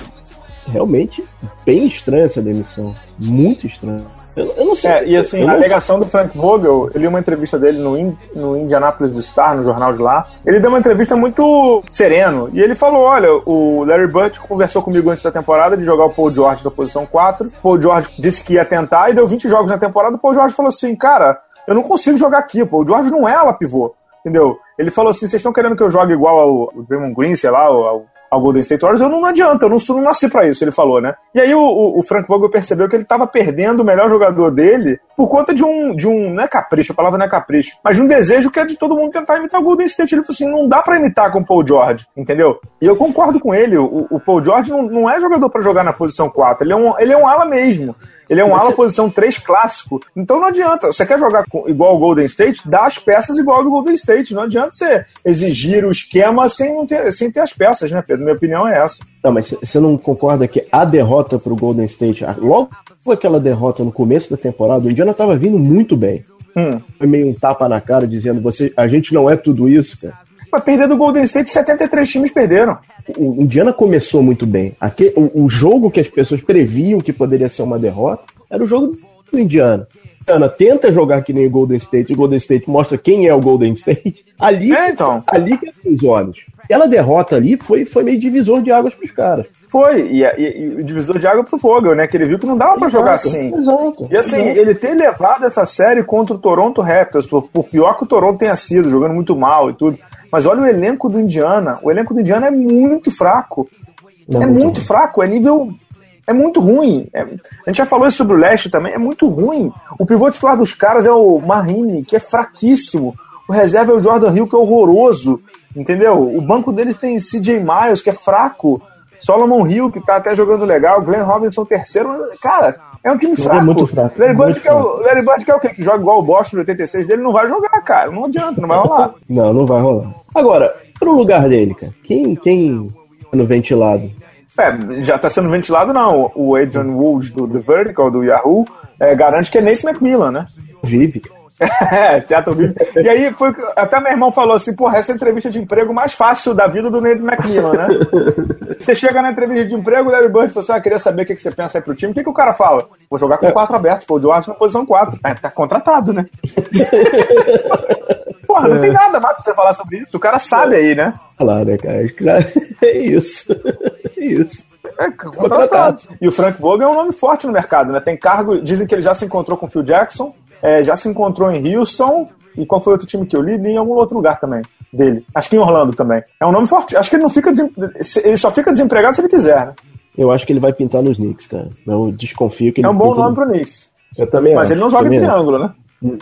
realmente bem estranha essa demissão. Muito estranha.
Eu, eu, não sei. É, e assim, a alegação do Frank Vogel, eu li uma entrevista dele no, no Indianapolis Star, no jornal de lá. Ele deu uma entrevista muito sereno. E ele falou: olha, o Larry Bird conversou comigo antes da temporada de jogar o Paul George na posição 4. Paul George disse que ia tentar e deu 20 jogos na temporada. O Paul George falou assim: cara, eu não consigo jogar aqui. O Paul George não é ala pivô. Entendeu? Ele falou assim: vocês estão querendo que eu jogue igual ao, ao Draymond Green, sei lá, ao, ao Golden State Warriors, eu não, não adianta, eu não, não nasci para isso, ele falou, né? E aí o, o, o Frank Vogel percebeu que ele estava perdendo o melhor jogador dele por conta de um, de um, não é capricho, a palavra não é capricho, mas de um desejo que é de todo mundo tentar imitar o Golden State. Ele falou assim, não dá para imitar com o Paul George, entendeu? E eu concordo com ele, o, o Paul George não, não é jogador para jogar na posição 4, ele é um, ele é um ala mesmo. Ele é um ala posição 3 clássico. Então não adianta. Você quer jogar com, igual o Golden State? Dá as peças igual ao do Golden State. Não adianta você exigir o esquema sem, ter, sem ter as peças, né, Pedro? Minha opinião é essa.
Não, mas você não concorda que a derrota para o Golden State, logo aquela derrota no começo da temporada, o Indiana estava vindo muito bem. Hum. Foi meio um tapa na cara dizendo: você, a gente não é tudo isso, cara.
Mas perder do Golden State, 73 times perderam.
O Indiana começou muito bem. Aqui, o, o, jogo que as pessoas previam que poderia ser uma derrota era o jogo do Indiana. Indiana tenta jogar que nem o Golden State, e o Golden State mostra quem é o Golden State. (laughs) Ali, é, então. ali que é os olhos. Aquela derrota ali foi, foi meio divisor de águas pros caras.
Foi, e, e, o divisor de água pro Vogel, né? Que ele viu que não dava para jogar assim. Exato. E assim, exato. ele ter levado essa série contra o Toronto Raptors, por, por pior que o Toronto tenha sido, jogando muito mal e tudo. Mas olha o elenco do Indiana. O elenco do Indiana é muito fraco. Não, é muito, muito fraco, é nível. É muito ruim. É, a gente já falou isso sobre o Leste também, é muito ruim. O pivô titular dos caras é o Marini, que é fraquíssimo. O reserva é o Jordan Hill, que é horroroso. Entendeu? O banco deles tem CJ Miles, que é fraco. Solomon Hill, que tá até jogando legal. Glenn Robinson, terceiro. Cara, É um time
Ele
fraco.
é muito fraco,
Larry Bird quer Bird quer o quê? Que joga igual o Boston de 86 dele, não vai jogar, cara. Não adianta, não vai rolar.
Não, não vai rolar. Agora, pro lugar dele, cara, quem, quem tá no ventilado?
É, já tá sendo ventilado, não. O Adrian Woods do The Vertical, do Yahoo, é, garante que é Nate McMillan, né?
Vive, cara.
É. E aí, foi, até meu irmão falou assim, porra, essa é a entrevista de emprego mais fácil da vida do Nate McMillan, né? (laughs) Você chega na entrevista de emprego, o Larry Bird fala assim, ah, queria saber o que que você pensa aí pro time. O que, que o cara fala? Vou jogar com quatro abertos, pô, o George na posição quatro. É, tá contratado, né? (laughs) Porra, não tem nada mais pra você falar sobre isso. O cara sabe aí, né?
Lá, né, cara? Claro, (laughs) É isso. É isso.
É, contratado. E o Frank Vogel é um nome forte no mercado, né? Tem cargo, dizem que ele já se encontrou com o Phil Jackson, é, já se encontrou em Houston, e qual foi outro time que eu li? Li em algum outro lugar também, dele. Acho que em Orlando também. É um nome forte. Acho que ele não fica desem- ele só fica desempregado se ele quiser, né?
Eu acho que ele vai pintar nos Knicks, cara. Eu desconfio que ele
É um bom nome
no-
pro Knicks.
Eu também
Mas
acho,
ele não joga
acho.
triângulo, né?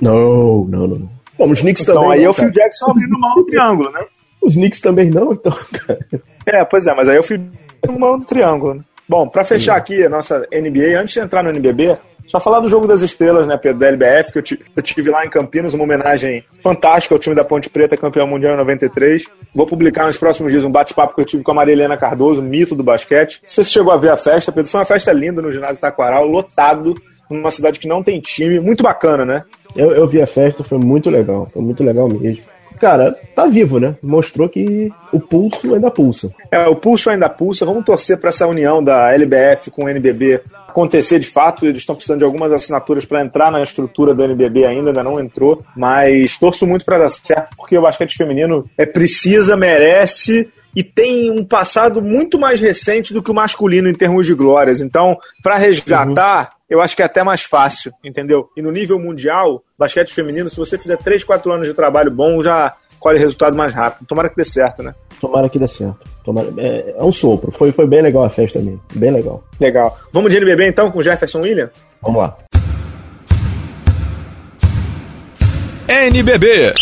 Não, não, não. Bom, os Knicks
Então
também
aí
não,
é o Phil. Jackson abrindo mão do triângulo, né?
Os Knicks também não, então, cara.
É, pois é, mas aí eu fui no mão do triângulo. Né? Bom, pra fechar aqui a nossa NBA, antes de entrar no NBB, só falar do Jogo das Estrelas, né, Pedro, da LBF, que eu, eu tive lá em Campinas, uma homenagem fantástica ao time da Ponte Preta, campeão mundial em 93. Vou publicar nos próximos dias um bate-papo que eu tive com a Maria Helena Cardoso, mito do basquete. Não sei se chegou a ver a festa, Pedro, foi uma festa linda no ginásio Taquaral, lotado, numa cidade que não tem time, muito bacana, né?
Eu, eu vi a festa, foi muito legal. Foi muito legal mesmo. Cara, tá vivo, né? Mostrou que o pulso ainda pulsa.
É, o pulso ainda pulsa. Vamos torcer para essa união da LBF com o NBB acontecer de fato. Eles estão precisando de algumas assinaturas para entrar na estrutura do NBB ainda, ainda não entrou. Mas torço muito para dar certo, porque o basquete feminino é precisa, merece e tem um passado muito mais recente do que o masculino em termos de glórias. Então, para resgatar, eu acho que é até mais fácil, entendeu? E no nível mundial, basquete feminino, se você fizer 3, 4 anos de trabalho bom, já colhe resultado mais rápido. Tomara que dê certo, né?
Tomara que dê certo. Tomara... É, é um sopro. Foi, foi bem legal a festa mesmo. Bem legal.
Legal. Vamos de NBB então com o Jefferson William?
Vamos lá.
NBB.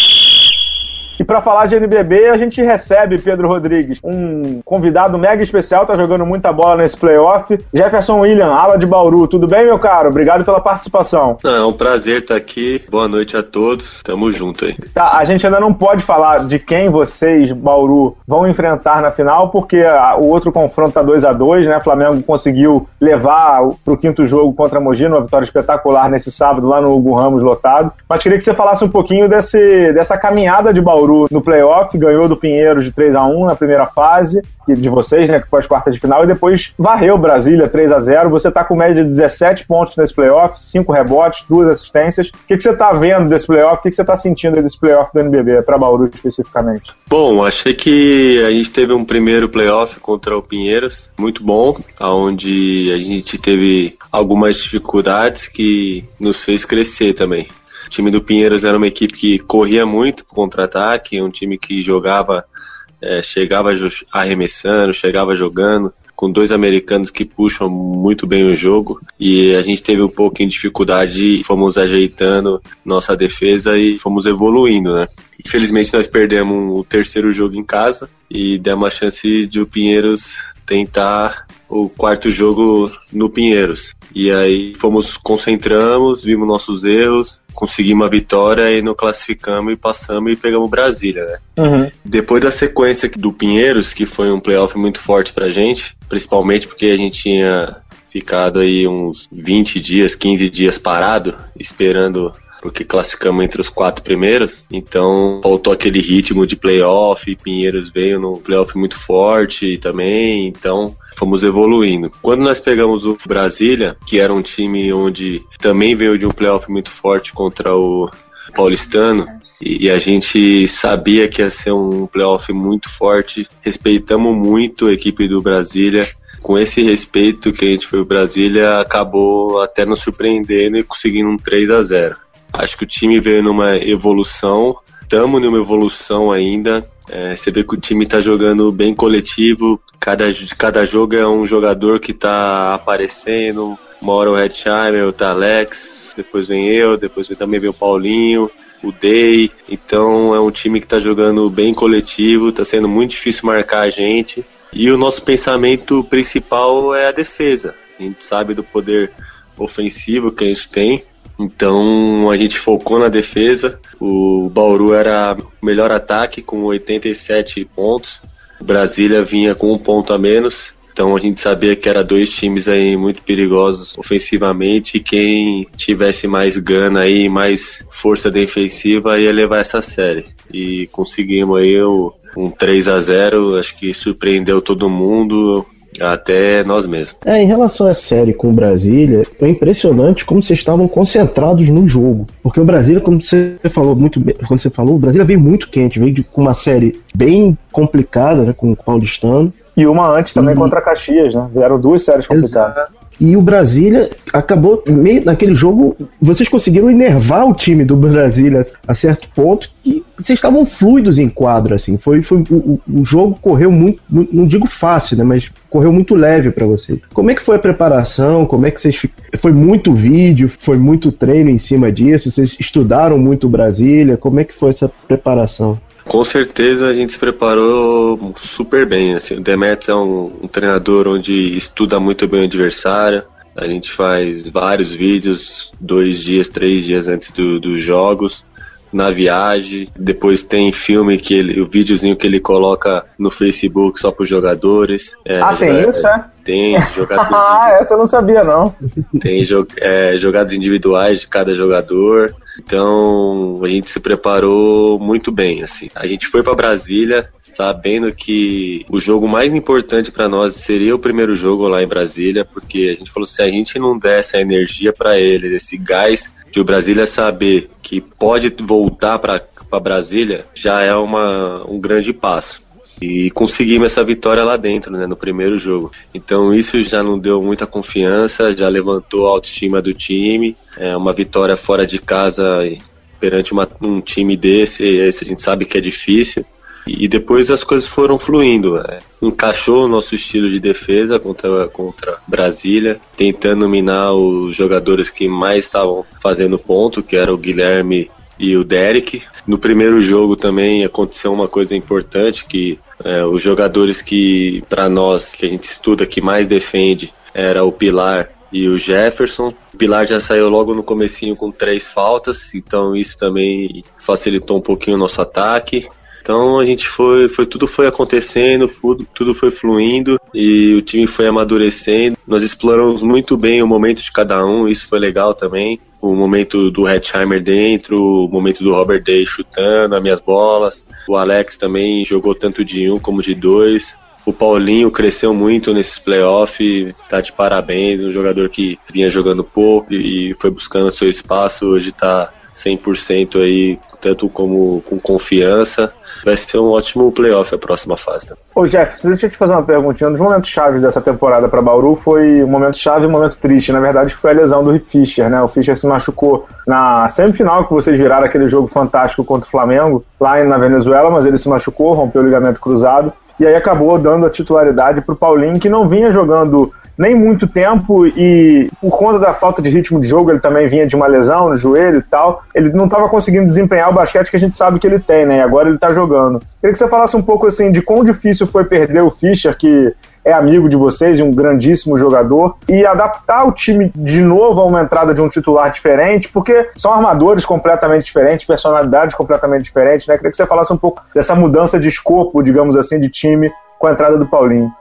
E para falar de NBB, a gente recebe Pedro Rodrigues, um convidado mega especial, tá jogando muita bola nesse playoff. Jefferson William, ala de Bauru. Tudo bem, meu caro? Obrigado pela participação.
Não, é um prazer estar aqui. Boa noite a todos. Tamo junto aí.
Tá, a gente ainda não pode falar de quem vocês, Bauru, vão enfrentar na final, porque a- o outro confronto tá 2 a 2 né? O Flamengo conseguiu levar o- pro quinto jogo contra a Mogi, uma vitória espetacular nesse sábado lá no Hugo Ramos lotado. Mas queria que você falasse um pouquinho desse, dessa caminhada de Bauru no playoff, ganhou do Pinheiros de 3 a 1 na primeira fase, de vocês, né, que foi as quartas de final, e depois varreu Brasília 3 a 0 Você tá com média de 17 pontos nesse playoff, 5 rebotes, 2 assistências. O que, que você tá vendo desse playoff? O que, que você tá sentindo desse playoff do NBB, para Bauru especificamente?
Bom, achei que a gente teve um primeiro playoff contra o Pinheiros, muito bom, onde a gente teve algumas dificuldades que nos fez crescer também. Time do Pinheiros era uma equipe que corria muito contra-ataque, um time que jogava, eh, chegava arremessando, chegava jogando, com dois americanos que puxam muito bem o jogo e a gente teve um pouquinho de dificuldade e fomos ajeitando nossa defesa e fomos evoluindo, né? Infelizmente nós perdemos o terceiro jogo em casa e demos a chance de o Pinheiros tentar o quarto jogo no Pinheiros. E aí fomos, concentramos, vimos nossos erros, conseguimos a vitória e nos classificamos e passamos e pegamos Brasília, né? Depois da sequência do Pinheiros, que foi um playoff muito forte pra gente, principalmente porque a gente tinha ficado aí uns 20 dias, 15 dias parado, esperando porque classificamos entre os quatro primeiros, então faltou aquele ritmo de playoff, Pinheiros veio num playoff muito forte também, então fomos evoluindo. Quando nós pegamos o Brasília, que era um time onde também veio de um playoff muito forte contra o Paulistano, e a gente sabia que ia ser um playoff muito forte. Respeitamos muito a equipe do Brasília. Com esse respeito que a gente foi o Brasília, acabou até nos surpreendendo e conseguindo um 3 a 0. Acho que o time veio numa evolução. Estamos numa evolução ainda. É, você vê que o time está jogando bem coletivo. Cada, cada jogo é um jogador que está aparecendo. Uma hora o Redsheimer, outra Alex, depois vem eu, depois também vem o Paulinho o Day. Então é um time que está jogando bem coletivo, está sendo muito difícil marcar a gente. E o nosso pensamento principal é a defesa. A gente sabe do poder ofensivo que a gente tem. Então a gente focou na defesa. O Bauru era o melhor ataque com 87 pontos. O Brasília vinha com um ponto a menos. Então a gente sabia que era dois times aí muito perigosos ofensivamente e quem tivesse mais gana aí, mais força defensiva ia levar essa série. E conseguimos aí um 3 a 0 acho que surpreendeu todo mundo. Até nós mesmos.
É, em relação à série com o Brasília, é impressionante como vocês estavam concentrados no jogo. Porque o Brasília, como você falou muito bem, quando você falou, o Brasília veio muito quente, veio com uma série bem complicada, né, com o paulistano.
E uma antes também e... contra Caxias, né? Vieram duas séries complicadas. Exato.
E o Brasília acabou, meio naquele jogo, vocês conseguiram enervar o time do Brasília a certo ponto que vocês estavam fluidos em quadro, assim. Foi, foi o, o jogo correu muito, não digo fácil, né? Mas correu muito leve para vocês. Como é que foi a preparação? Como é que vocês. Foi muito vídeo, foi muito treino em cima disso? Vocês estudaram muito Brasília? Como é que foi essa preparação?
Com certeza a gente se preparou super bem. Assim. O Demetrius é um, um treinador onde estuda muito bem o adversário. A gente faz vários vídeos, dois dias, três dias antes do, dos jogos na viagem. Depois tem filme que ele, o videozinho que ele coloca no Facebook só para os jogadores.
É, ah, tem isso, é?
Tem (laughs) jogadores.
ah, essa eu não sabia não.
Tem jo é, jogadas individuais de cada jogador. Então a gente se preparou muito bem, assim. A gente foi para Brasília sabendo que o jogo mais importante para nós seria o primeiro jogo lá em Brasília, porque a gente falou se a gente não der essa energia para eles, esse gás de o Brasília saber que pode voltar para Brasília, já é uma, um grande passo. E conseguimos essa vitória lá dentro, né, no primeiro jogo. Então isso já não deu muita confiança, já levantou a autoestima do time. É uma vitória fora de casa perante uma, um time desse, esse a gente sabe que é difícil. E depois as coisas foram fluindo. Né? Encaixou o nosso estilo de defesa contra, contra Brasília, tentando minar os jogadores que mais estavam fazendo ponto, que era o Guilherme e o Derek. No primeiro jogo também aconteceu uma coisa importante que é, os jogadores que para nós que a gente estuda que mais defende era o Pilar e o Jefferson. O Pilar já saiu logo no comecinho com três faltas, então isso também facilitou um pouquinho o nosso ataque. Então a gente foi, foi tudo foi acontecendo, tudo foi fluindo e o time foi amadurecendo. Nós exploramos muito bem o momento de cada um, isso foi legal também. O momento do Hetzheimer dentro, o momento do Robert Day chutando as minhas bolas. O Alex também jogou tanto de um como de dois. O Paulinho cresceu muito nesses playoffs, tá de parabéns, um jogador que vinha jogando pouco e foi buscando seu espaço, hoje tá 100% aí, tanto como com confiança. Vai ser um ótimo playoff a próxima fase. Tá?
Ô Jeff, deixa eu te fazer uma perguntinha. Um dos momentos chaves dessa temporada para Bauru foi um momento chave e um momento triste. Na verdade, foi a lesão do Rick Fischer, né? O Fischer se machucou na semifinal que vocês viraram aquele jogo fantástico contra o Flamengo, lá na Venezuela, mas ele se machucou, rompeu o ligamento cruzado e aí acabou dando a titularidade para o Paulinho, que não vinha jogando nem muito tempo e por conta da falta de ritmo de jogo, ele também vinha de uma lesão no joelho e tal, ele não estava conseguindo desempenhar o basquete que a gente sabe que ele tem, né? E agora ele está jogando. Queria que você falasse um pouco assim de quão difícil foi perder o Fischer, que é amigo de vocês e um grandíssimo jogador, e adaptar o time de novo a uma entrada de um titular diferente, porque são armadores completamente diferentes, personalidades completamente diferentes, né? Queria que você falasse um pouco dessa mudança de escopo, digamos assim, de time com a entrada do Paulinho.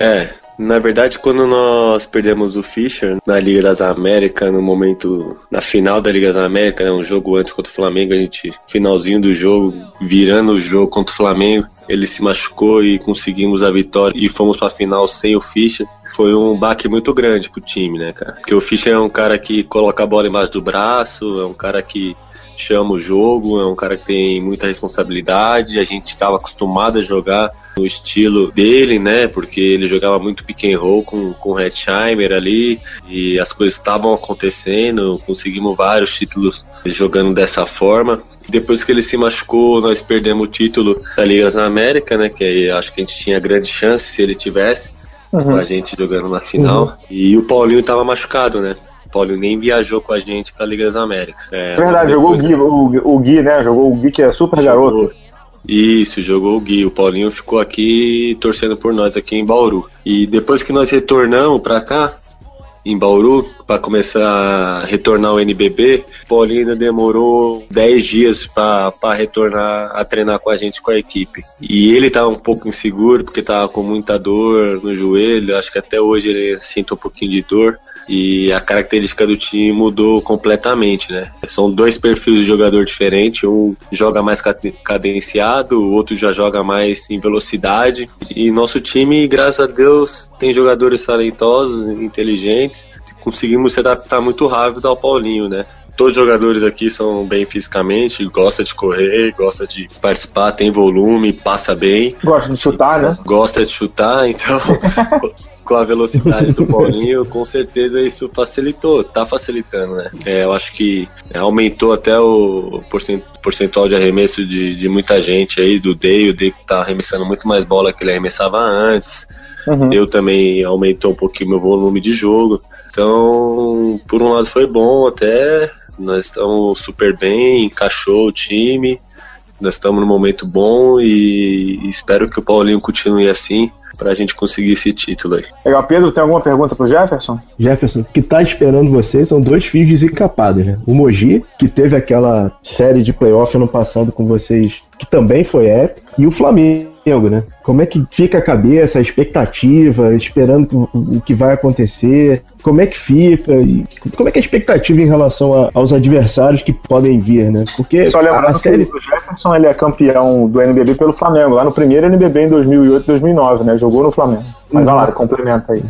É, na verdade, quando nós perdemos o Fischer na Liga das Américas, no momento, na final da Liga das Américas, né, um jogo antes contra o Flamengo, a gente, finalzinho do jogo, virando o jogo contra o Flamengo, ele se machucou e conseguimos a vitória e fomos para a final sem o Fischer. Foi um baque muito grande pro time, né, cara? Porque o Fischer é um cara que coloca a bola embaixo do braço, é um cara que chama o jogo, é um cara que tem muita responsabilidade. A gente estava acostumado a jogar no estilo dele, né? Porque ele jogava muito pick and roll com, com o Hetzheimer ali e as coisas estavam acontecendo. Conseguimos vários títulos jogando dessa forma. Depois que ele se machucou, nós perdemos o título da Liga da América, né? Que acho que a gente tinha grande chance se ele tivesse. Uhum. Com a gente jogando na final. Uhum. E o Paulinho estava machucado, né? Paulo nem viajou com a gente pra Liga das Américas.
É, Verdade, jogou o Gui, o, o, Gui, né? Jogou o Gui, que é super jogou, garoto.
Isso, jogou o Gui. O Paulinho ficou aqui torcendo por nós aqui em Bauru. E depois que nós retornamos pra cá, em Bauru, para começar a retornar ao NBB, Paulinho demorou 10 dias para retornar a treinar com a gente, com a equipe. E ele estava um pouco inseguro, porque estava com muita dor no joelho, acho que até hoje ele sente um pouquinho de dor e a característica do time mudou completamente, né? São dois perfis de jogador diferentes, um joga mais cadenciado, o outro já joga mais em velocidade. E nosso time, graças a Deus, tem jogadores talentosos, inteligentes. Conseguimos se adaptar muito rápido ao Paulinho, né? todos os jogadores aqui são bem fisicamente, gosta de correr, gosta de participar, tem volume, passa bem.
Gosta de chutar, né?
Gosta de chutar, então (laughs) com a velocidade do Paulinho, com certeza isso facilitou, tá facilitando, né? É, eu acho que aumentou até o percentual de arremesso de, de muita gente aí, do Day, o Day tá arremessando muito mais bola que ele arremessava antes. Uhum. Eu também aumentou um pouquinho meu volume de jogo. Então, por um lado foi bom até, nós estamos super bem, encaixou o time, nós estamos num momento bom e espero que o Paulinho continue assim para a gente conseguir esse título aí.
Legal, Pedro, tem alguma pergunta pro Jefferson?
Jefferson, que tá esperando vocês são dois fios desencapados, né? O Mogi, que teve aquela série de playoff ano passado com vocês, que também foi épico, e o Flamengo né? Como é que fica a cabeça, a expectativa, esperando o que vai acontecer? Como é que fica? como é que é a expectativa em relação a, aos adversários que podem vir, né?
Porque Só lembrando a série... que o Jefferson ele é campeão do NBB pelo Flamengo, lá no primeiro NBB em 2008, 2009, né? Jogou no Flamengo. Mas vai lá, complementa aí.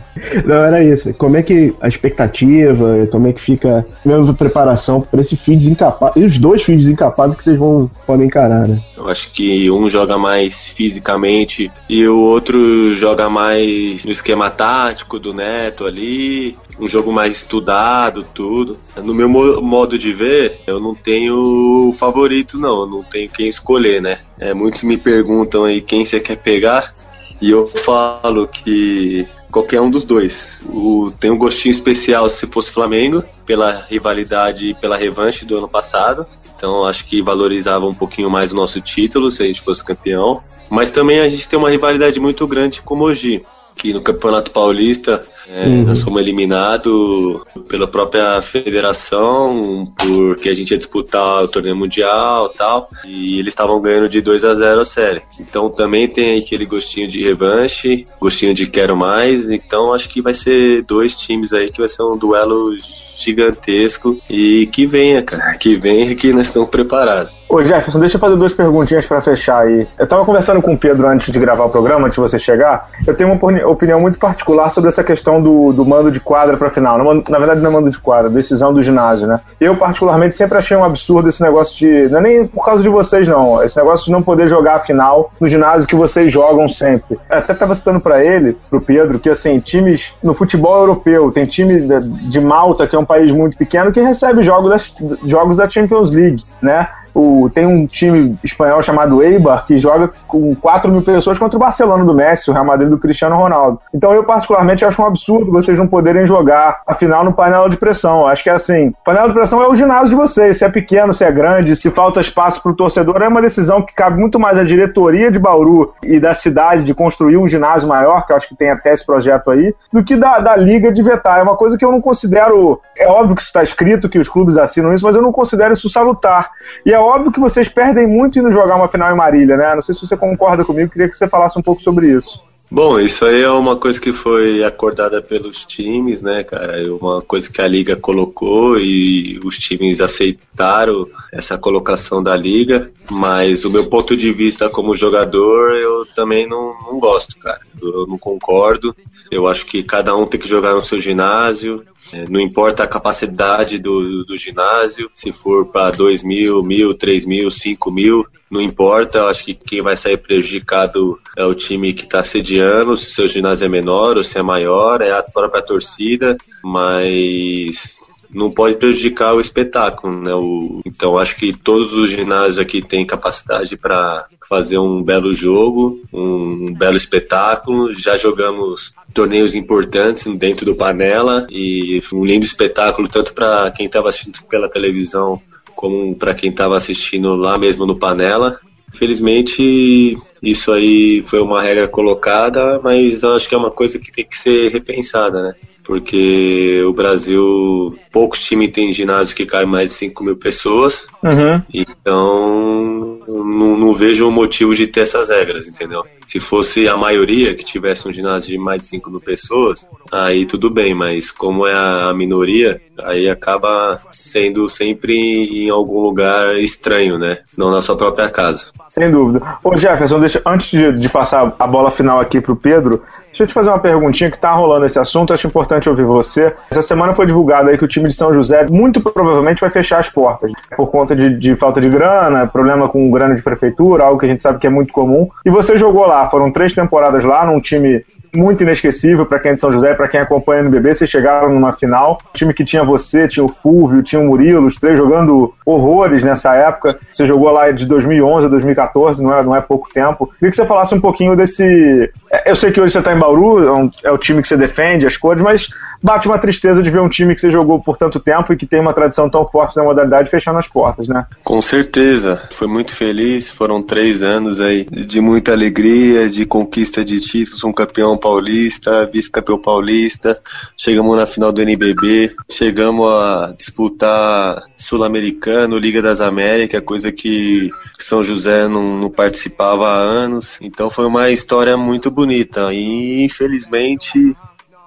Não, era isso. Como é que a expectativa, como é que fica mesmo a preparação para esse fio desencapado, e os dois fios desencapados que vocês vão podem encarar, né?
Eu acho que um joga mais fisicamente e o outro joga mais no esquema tático do Neto ali, um jogo mais estudado, tudo. No meu modo de ver, eu não tenho favorito, não. Eu não tenho quem escolher, né? É, muitos me perguntam aí quem você quer pegar. E eu falo que qualquer um dos dois. O, tem um gostinho especial se fosse Flamengo, pela rivalidade e pela revanche do ano passado. Então acho que valorizava um pouquinho mais o nosso título se a gente fosse campeão. Mas também a gente tem uma rivalidade muito grande com o Mogi que no Campeonato Paulista é, uhum. nós fomos eliminados pela própria federação, porque a gente ia disputar o torneio mundial tal, e eles estavam ganhando de 2 a 0 a série. Então também tem aquele gostinho de revanche, gostinho de quero mais, então acho que vai ser dois times aí que vai ser um duelo gigantesco e que venha, cara, que venha que nós estamos preparados.
Ô Jefferson, deixa eu fazer duas perguntinhas para fechar aí. Eu tava conversando com o Pedro antes de gravar o programa, antes de você chegar. Eu tenho uma opinião muito particular sobre essa questão do, do mando de quadra para final. Na verdade, não é mando de quadra, decisão do ginásio, né? Eu, particularmente, sempre achei um absurdo esse negócio de. Não é nem por causa de vocês, não. Esse negócio de não poder jogar a final no ginásio que vocês jogam sempre. Eu até tava citando para ele, pro Pedro, que assim, times no futebol europeu, tem time de Malta, que é um país muito pequeno, que recebe jogos da, jogos da Champions League, né? O, tem um time espanhol chamado Eibar que joga com 4 mil pessoas contra o Barcelona do Messi, o Real Madrid do Cristiano Ronaldo. Então eu, particularmente, acho um absurdo vocês não poderem jogar a final no painel de pressão. Acho que é assim: painel de pressão é o ginásio de vocês. Se é pequeno, se é grande, se falta espaço para o torcedor, é uma decisão que cabe muito mais à diretoria de Bauru e da cidade de construir um ginásio maior, que eu acho que tem até esse projeto aí, do que da, da liga de vetar. É uma coisa que eu não considero. É óbvio que isso está escrito, que os clubes assinam isso, mas eu não considero isso salutar. E é óbvio que vocês perdem muito indo jogar uma final em Marília, né? Não sei se você concorda comigo, queria que você falasse um pouco sobre isso.
Bom, isso aí é uma coisa que foi acordada pelos times, né, cara? É uma coisa que a liga colocou e os times aceitaram essa colocação da liga. Mas o meu ponto de vista como jogador, eu também não, não gosto, cara. Eu não concordo. Eu acho que cada um tem que jogar no seu ginásio. É, não importa a capacidade do, do ginásio, se for para 2 mil, mil, 3 mil, 5 mil, não importa. Eu acho que quem vai sair prejudicado é o time que está sediando, se seu ginásio é menor ou se é maior, é a própria torcida, mas não pode prejudicar o espetáculo, né? O, então acho que todos os ginásios aqui têm capacidade para fazer um belo jogo, um, um belo espetáculo. Já jogamos torneios importantes dentro do Panela e um lindo espetáculo tanto para quem estava assistindo pela televisão como para quem estava assistindo lá mesmo no Panela. Felizmente, isso aí foi uma regra colocada, mas acho que é uma coisa que tem que ser repensada, né? Porque o Brasil, poucos times têm ginásio que caem mais de 5 mil pessoas,
Uhum.
então não, não vejo o motivo de ter essas regras, entendeu? Se fosse a maioria que tivesse um ginásio de mais de 5 mil pessoas, aí tudo bem, mas como é a minoria, aí acaba sendo sempre em algum lugar estranho, né? Não na sua própria casa.
Sem dúvida. Ô Jefferson, deixa, antes de, de passar a bola final aqui pro Pedro, deixa eu te fazer uma perguntinha que tá rolando esse assunto, acho importante ouvir você. Essa semana foi divulgado aí que o time de São José muito provavelmente vai fechar as portas, por conta de, de falta de grana, problema com grana de prefeitura, algo que a gente sabe que é muito comum. E você jogou lá, foram três temporadas lá, num time muito inesquecível para quem é de São José, para quem acompanha no BB, vocês chegaram numa final, um time que tinha você, tinha o Fulvio, tinha o Murilo, os três jogando horrores nessa época. Você jogou lá de 2011 a 2014, não é, não é pouco tempo. Queria que você falasse um pouquinho desse. é, Eu sei que hoje você está em Bauru, é, é o time que você defende, as cores, mas bate uma tristeza de ver um time que você jogou por tanto tempo e que tem uma tradição tão forte na modalidade fechando as portas, né?
Com certeza, foi muito feliz. Foram três anos aí de muita alegria, de conquista de títulos, um campeão paulista, vice-campeão paulista. Chegamos na final do NBB, chegamos a disputar Sul-Americano, Liga das Américas, coisa que São José não, não participava há anos. Então foi uma história muito bonita. E infelizmente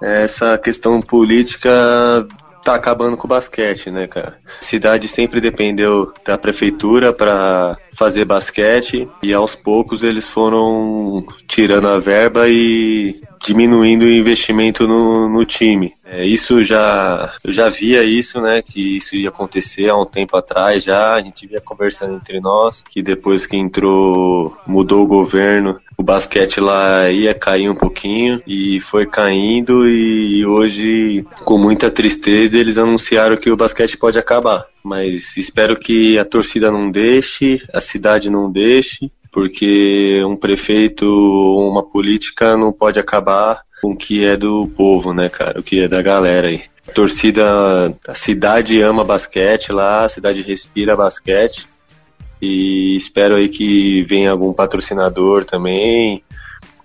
essa questão política tá acabando com o basquete, né, cara? Cidade sempre dependeu da prefeitura para fazer basquete e aos poucos eles foram tirando a verba e diminuindo o investimento no, no time. É, isso já eu já via isso, né, que isso ia acontecer há um tempo atrás já, a gente via conversando entre nós que depois que entrou, mudou o governo, o basquete lá ia cair um pouquinho e foi caindo e hoje com muita tristeza eles anunciaram que o basquete pode acabar. Mas espero que a torcida não deixe, a cidade não deixe, porque um prefeito ou uma política não pode acabar com o que é do povo, né, cara? O que é da galera aí. A torcida, a cidade ama basquete lá, a cidade respira basquete. E espero aí que venha algum patrocinador também,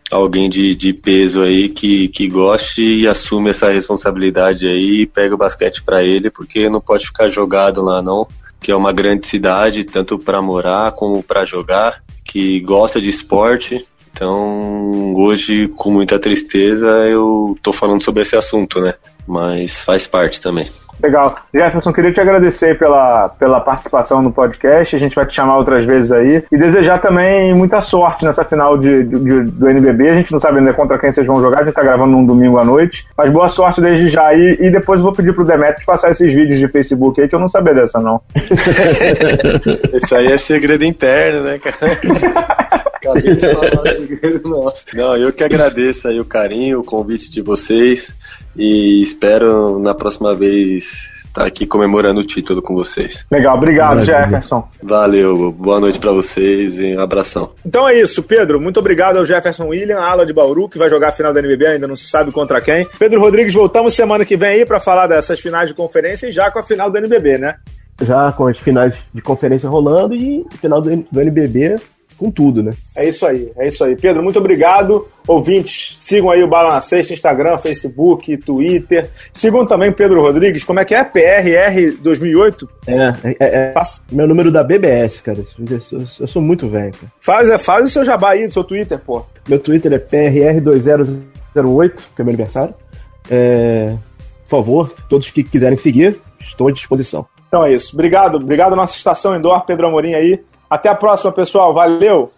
alguém de, de peso aí que, que goste e assume essa responsabilidade aí pega o basquete para ele, porque não pode ficar jogado lá não, que é uma grande cidade, tanto para morar como para jogar, que gosta de esporte. Então, hoje, com muita tristeza, eu tô falando sobre esse assunto, né? Mas faz parte também.
Legal. Jefferson, queria te agradecer pela, pela participação no podcast. A gente vai te chamar outras vezes aí. E desejar também muita sorte nessa final de, de- do NBB. A gente não sabe ainda contra quem vocês vão jogar. A gente tá gravando num domingo à noite. Mas boa sorte desde já aí. E depois eu vou pedir pro Demetrio passar esses vídeos de Facebook aí, que eu não sabia dessa, não. (laughs)
Isso aí é segredo interno, né, cara? (laughs) Acabei de falar segredo nosso. Não, eu que agradeço aí o carinho, o convite de vocês e espero na próxima vez estar aqui comemorando o título com vocês.
Legal. Obrigado,
Maravilha.
Jefferson.
Valeu, boa noite pra vocês e um abração.
Então é isso, Pedro. Muito obrigado ao Jefferson William, ala de Bauru, que vai jogar a final da NBB, ainda não se sabe contra quem. Pedro Rodrigues, voltamos semana que vem aí pra falar dessas finais de conferência e já com a final da NBB, né?
Já com as finais de conferência rolando e final do, do NBB com tudo, né?
É isso aí, é isso aí. Pedro, muito obrigado. Ouvintes, sigam aí o Bala na Sexta, Instagram, Facebook, Twitter. Sigam também o Pedro Rodrigues. Como é que é? PRR 2008?
É, é, é, é meu número da BBS, cara. Eu sou, eu sou muito velho, cara.
Faz, é, faz o seu jabá aí seu Twitter, pô.
Meu Twitter é PRR2008, que é meu aniversário. É, por favor, todos que quiserem seguir, estou à disposição.
Então é isso. Obrigado, obrigado nossa estação indoor, Pedro Amorim aí. Até a próxima, pessoal. Valeu!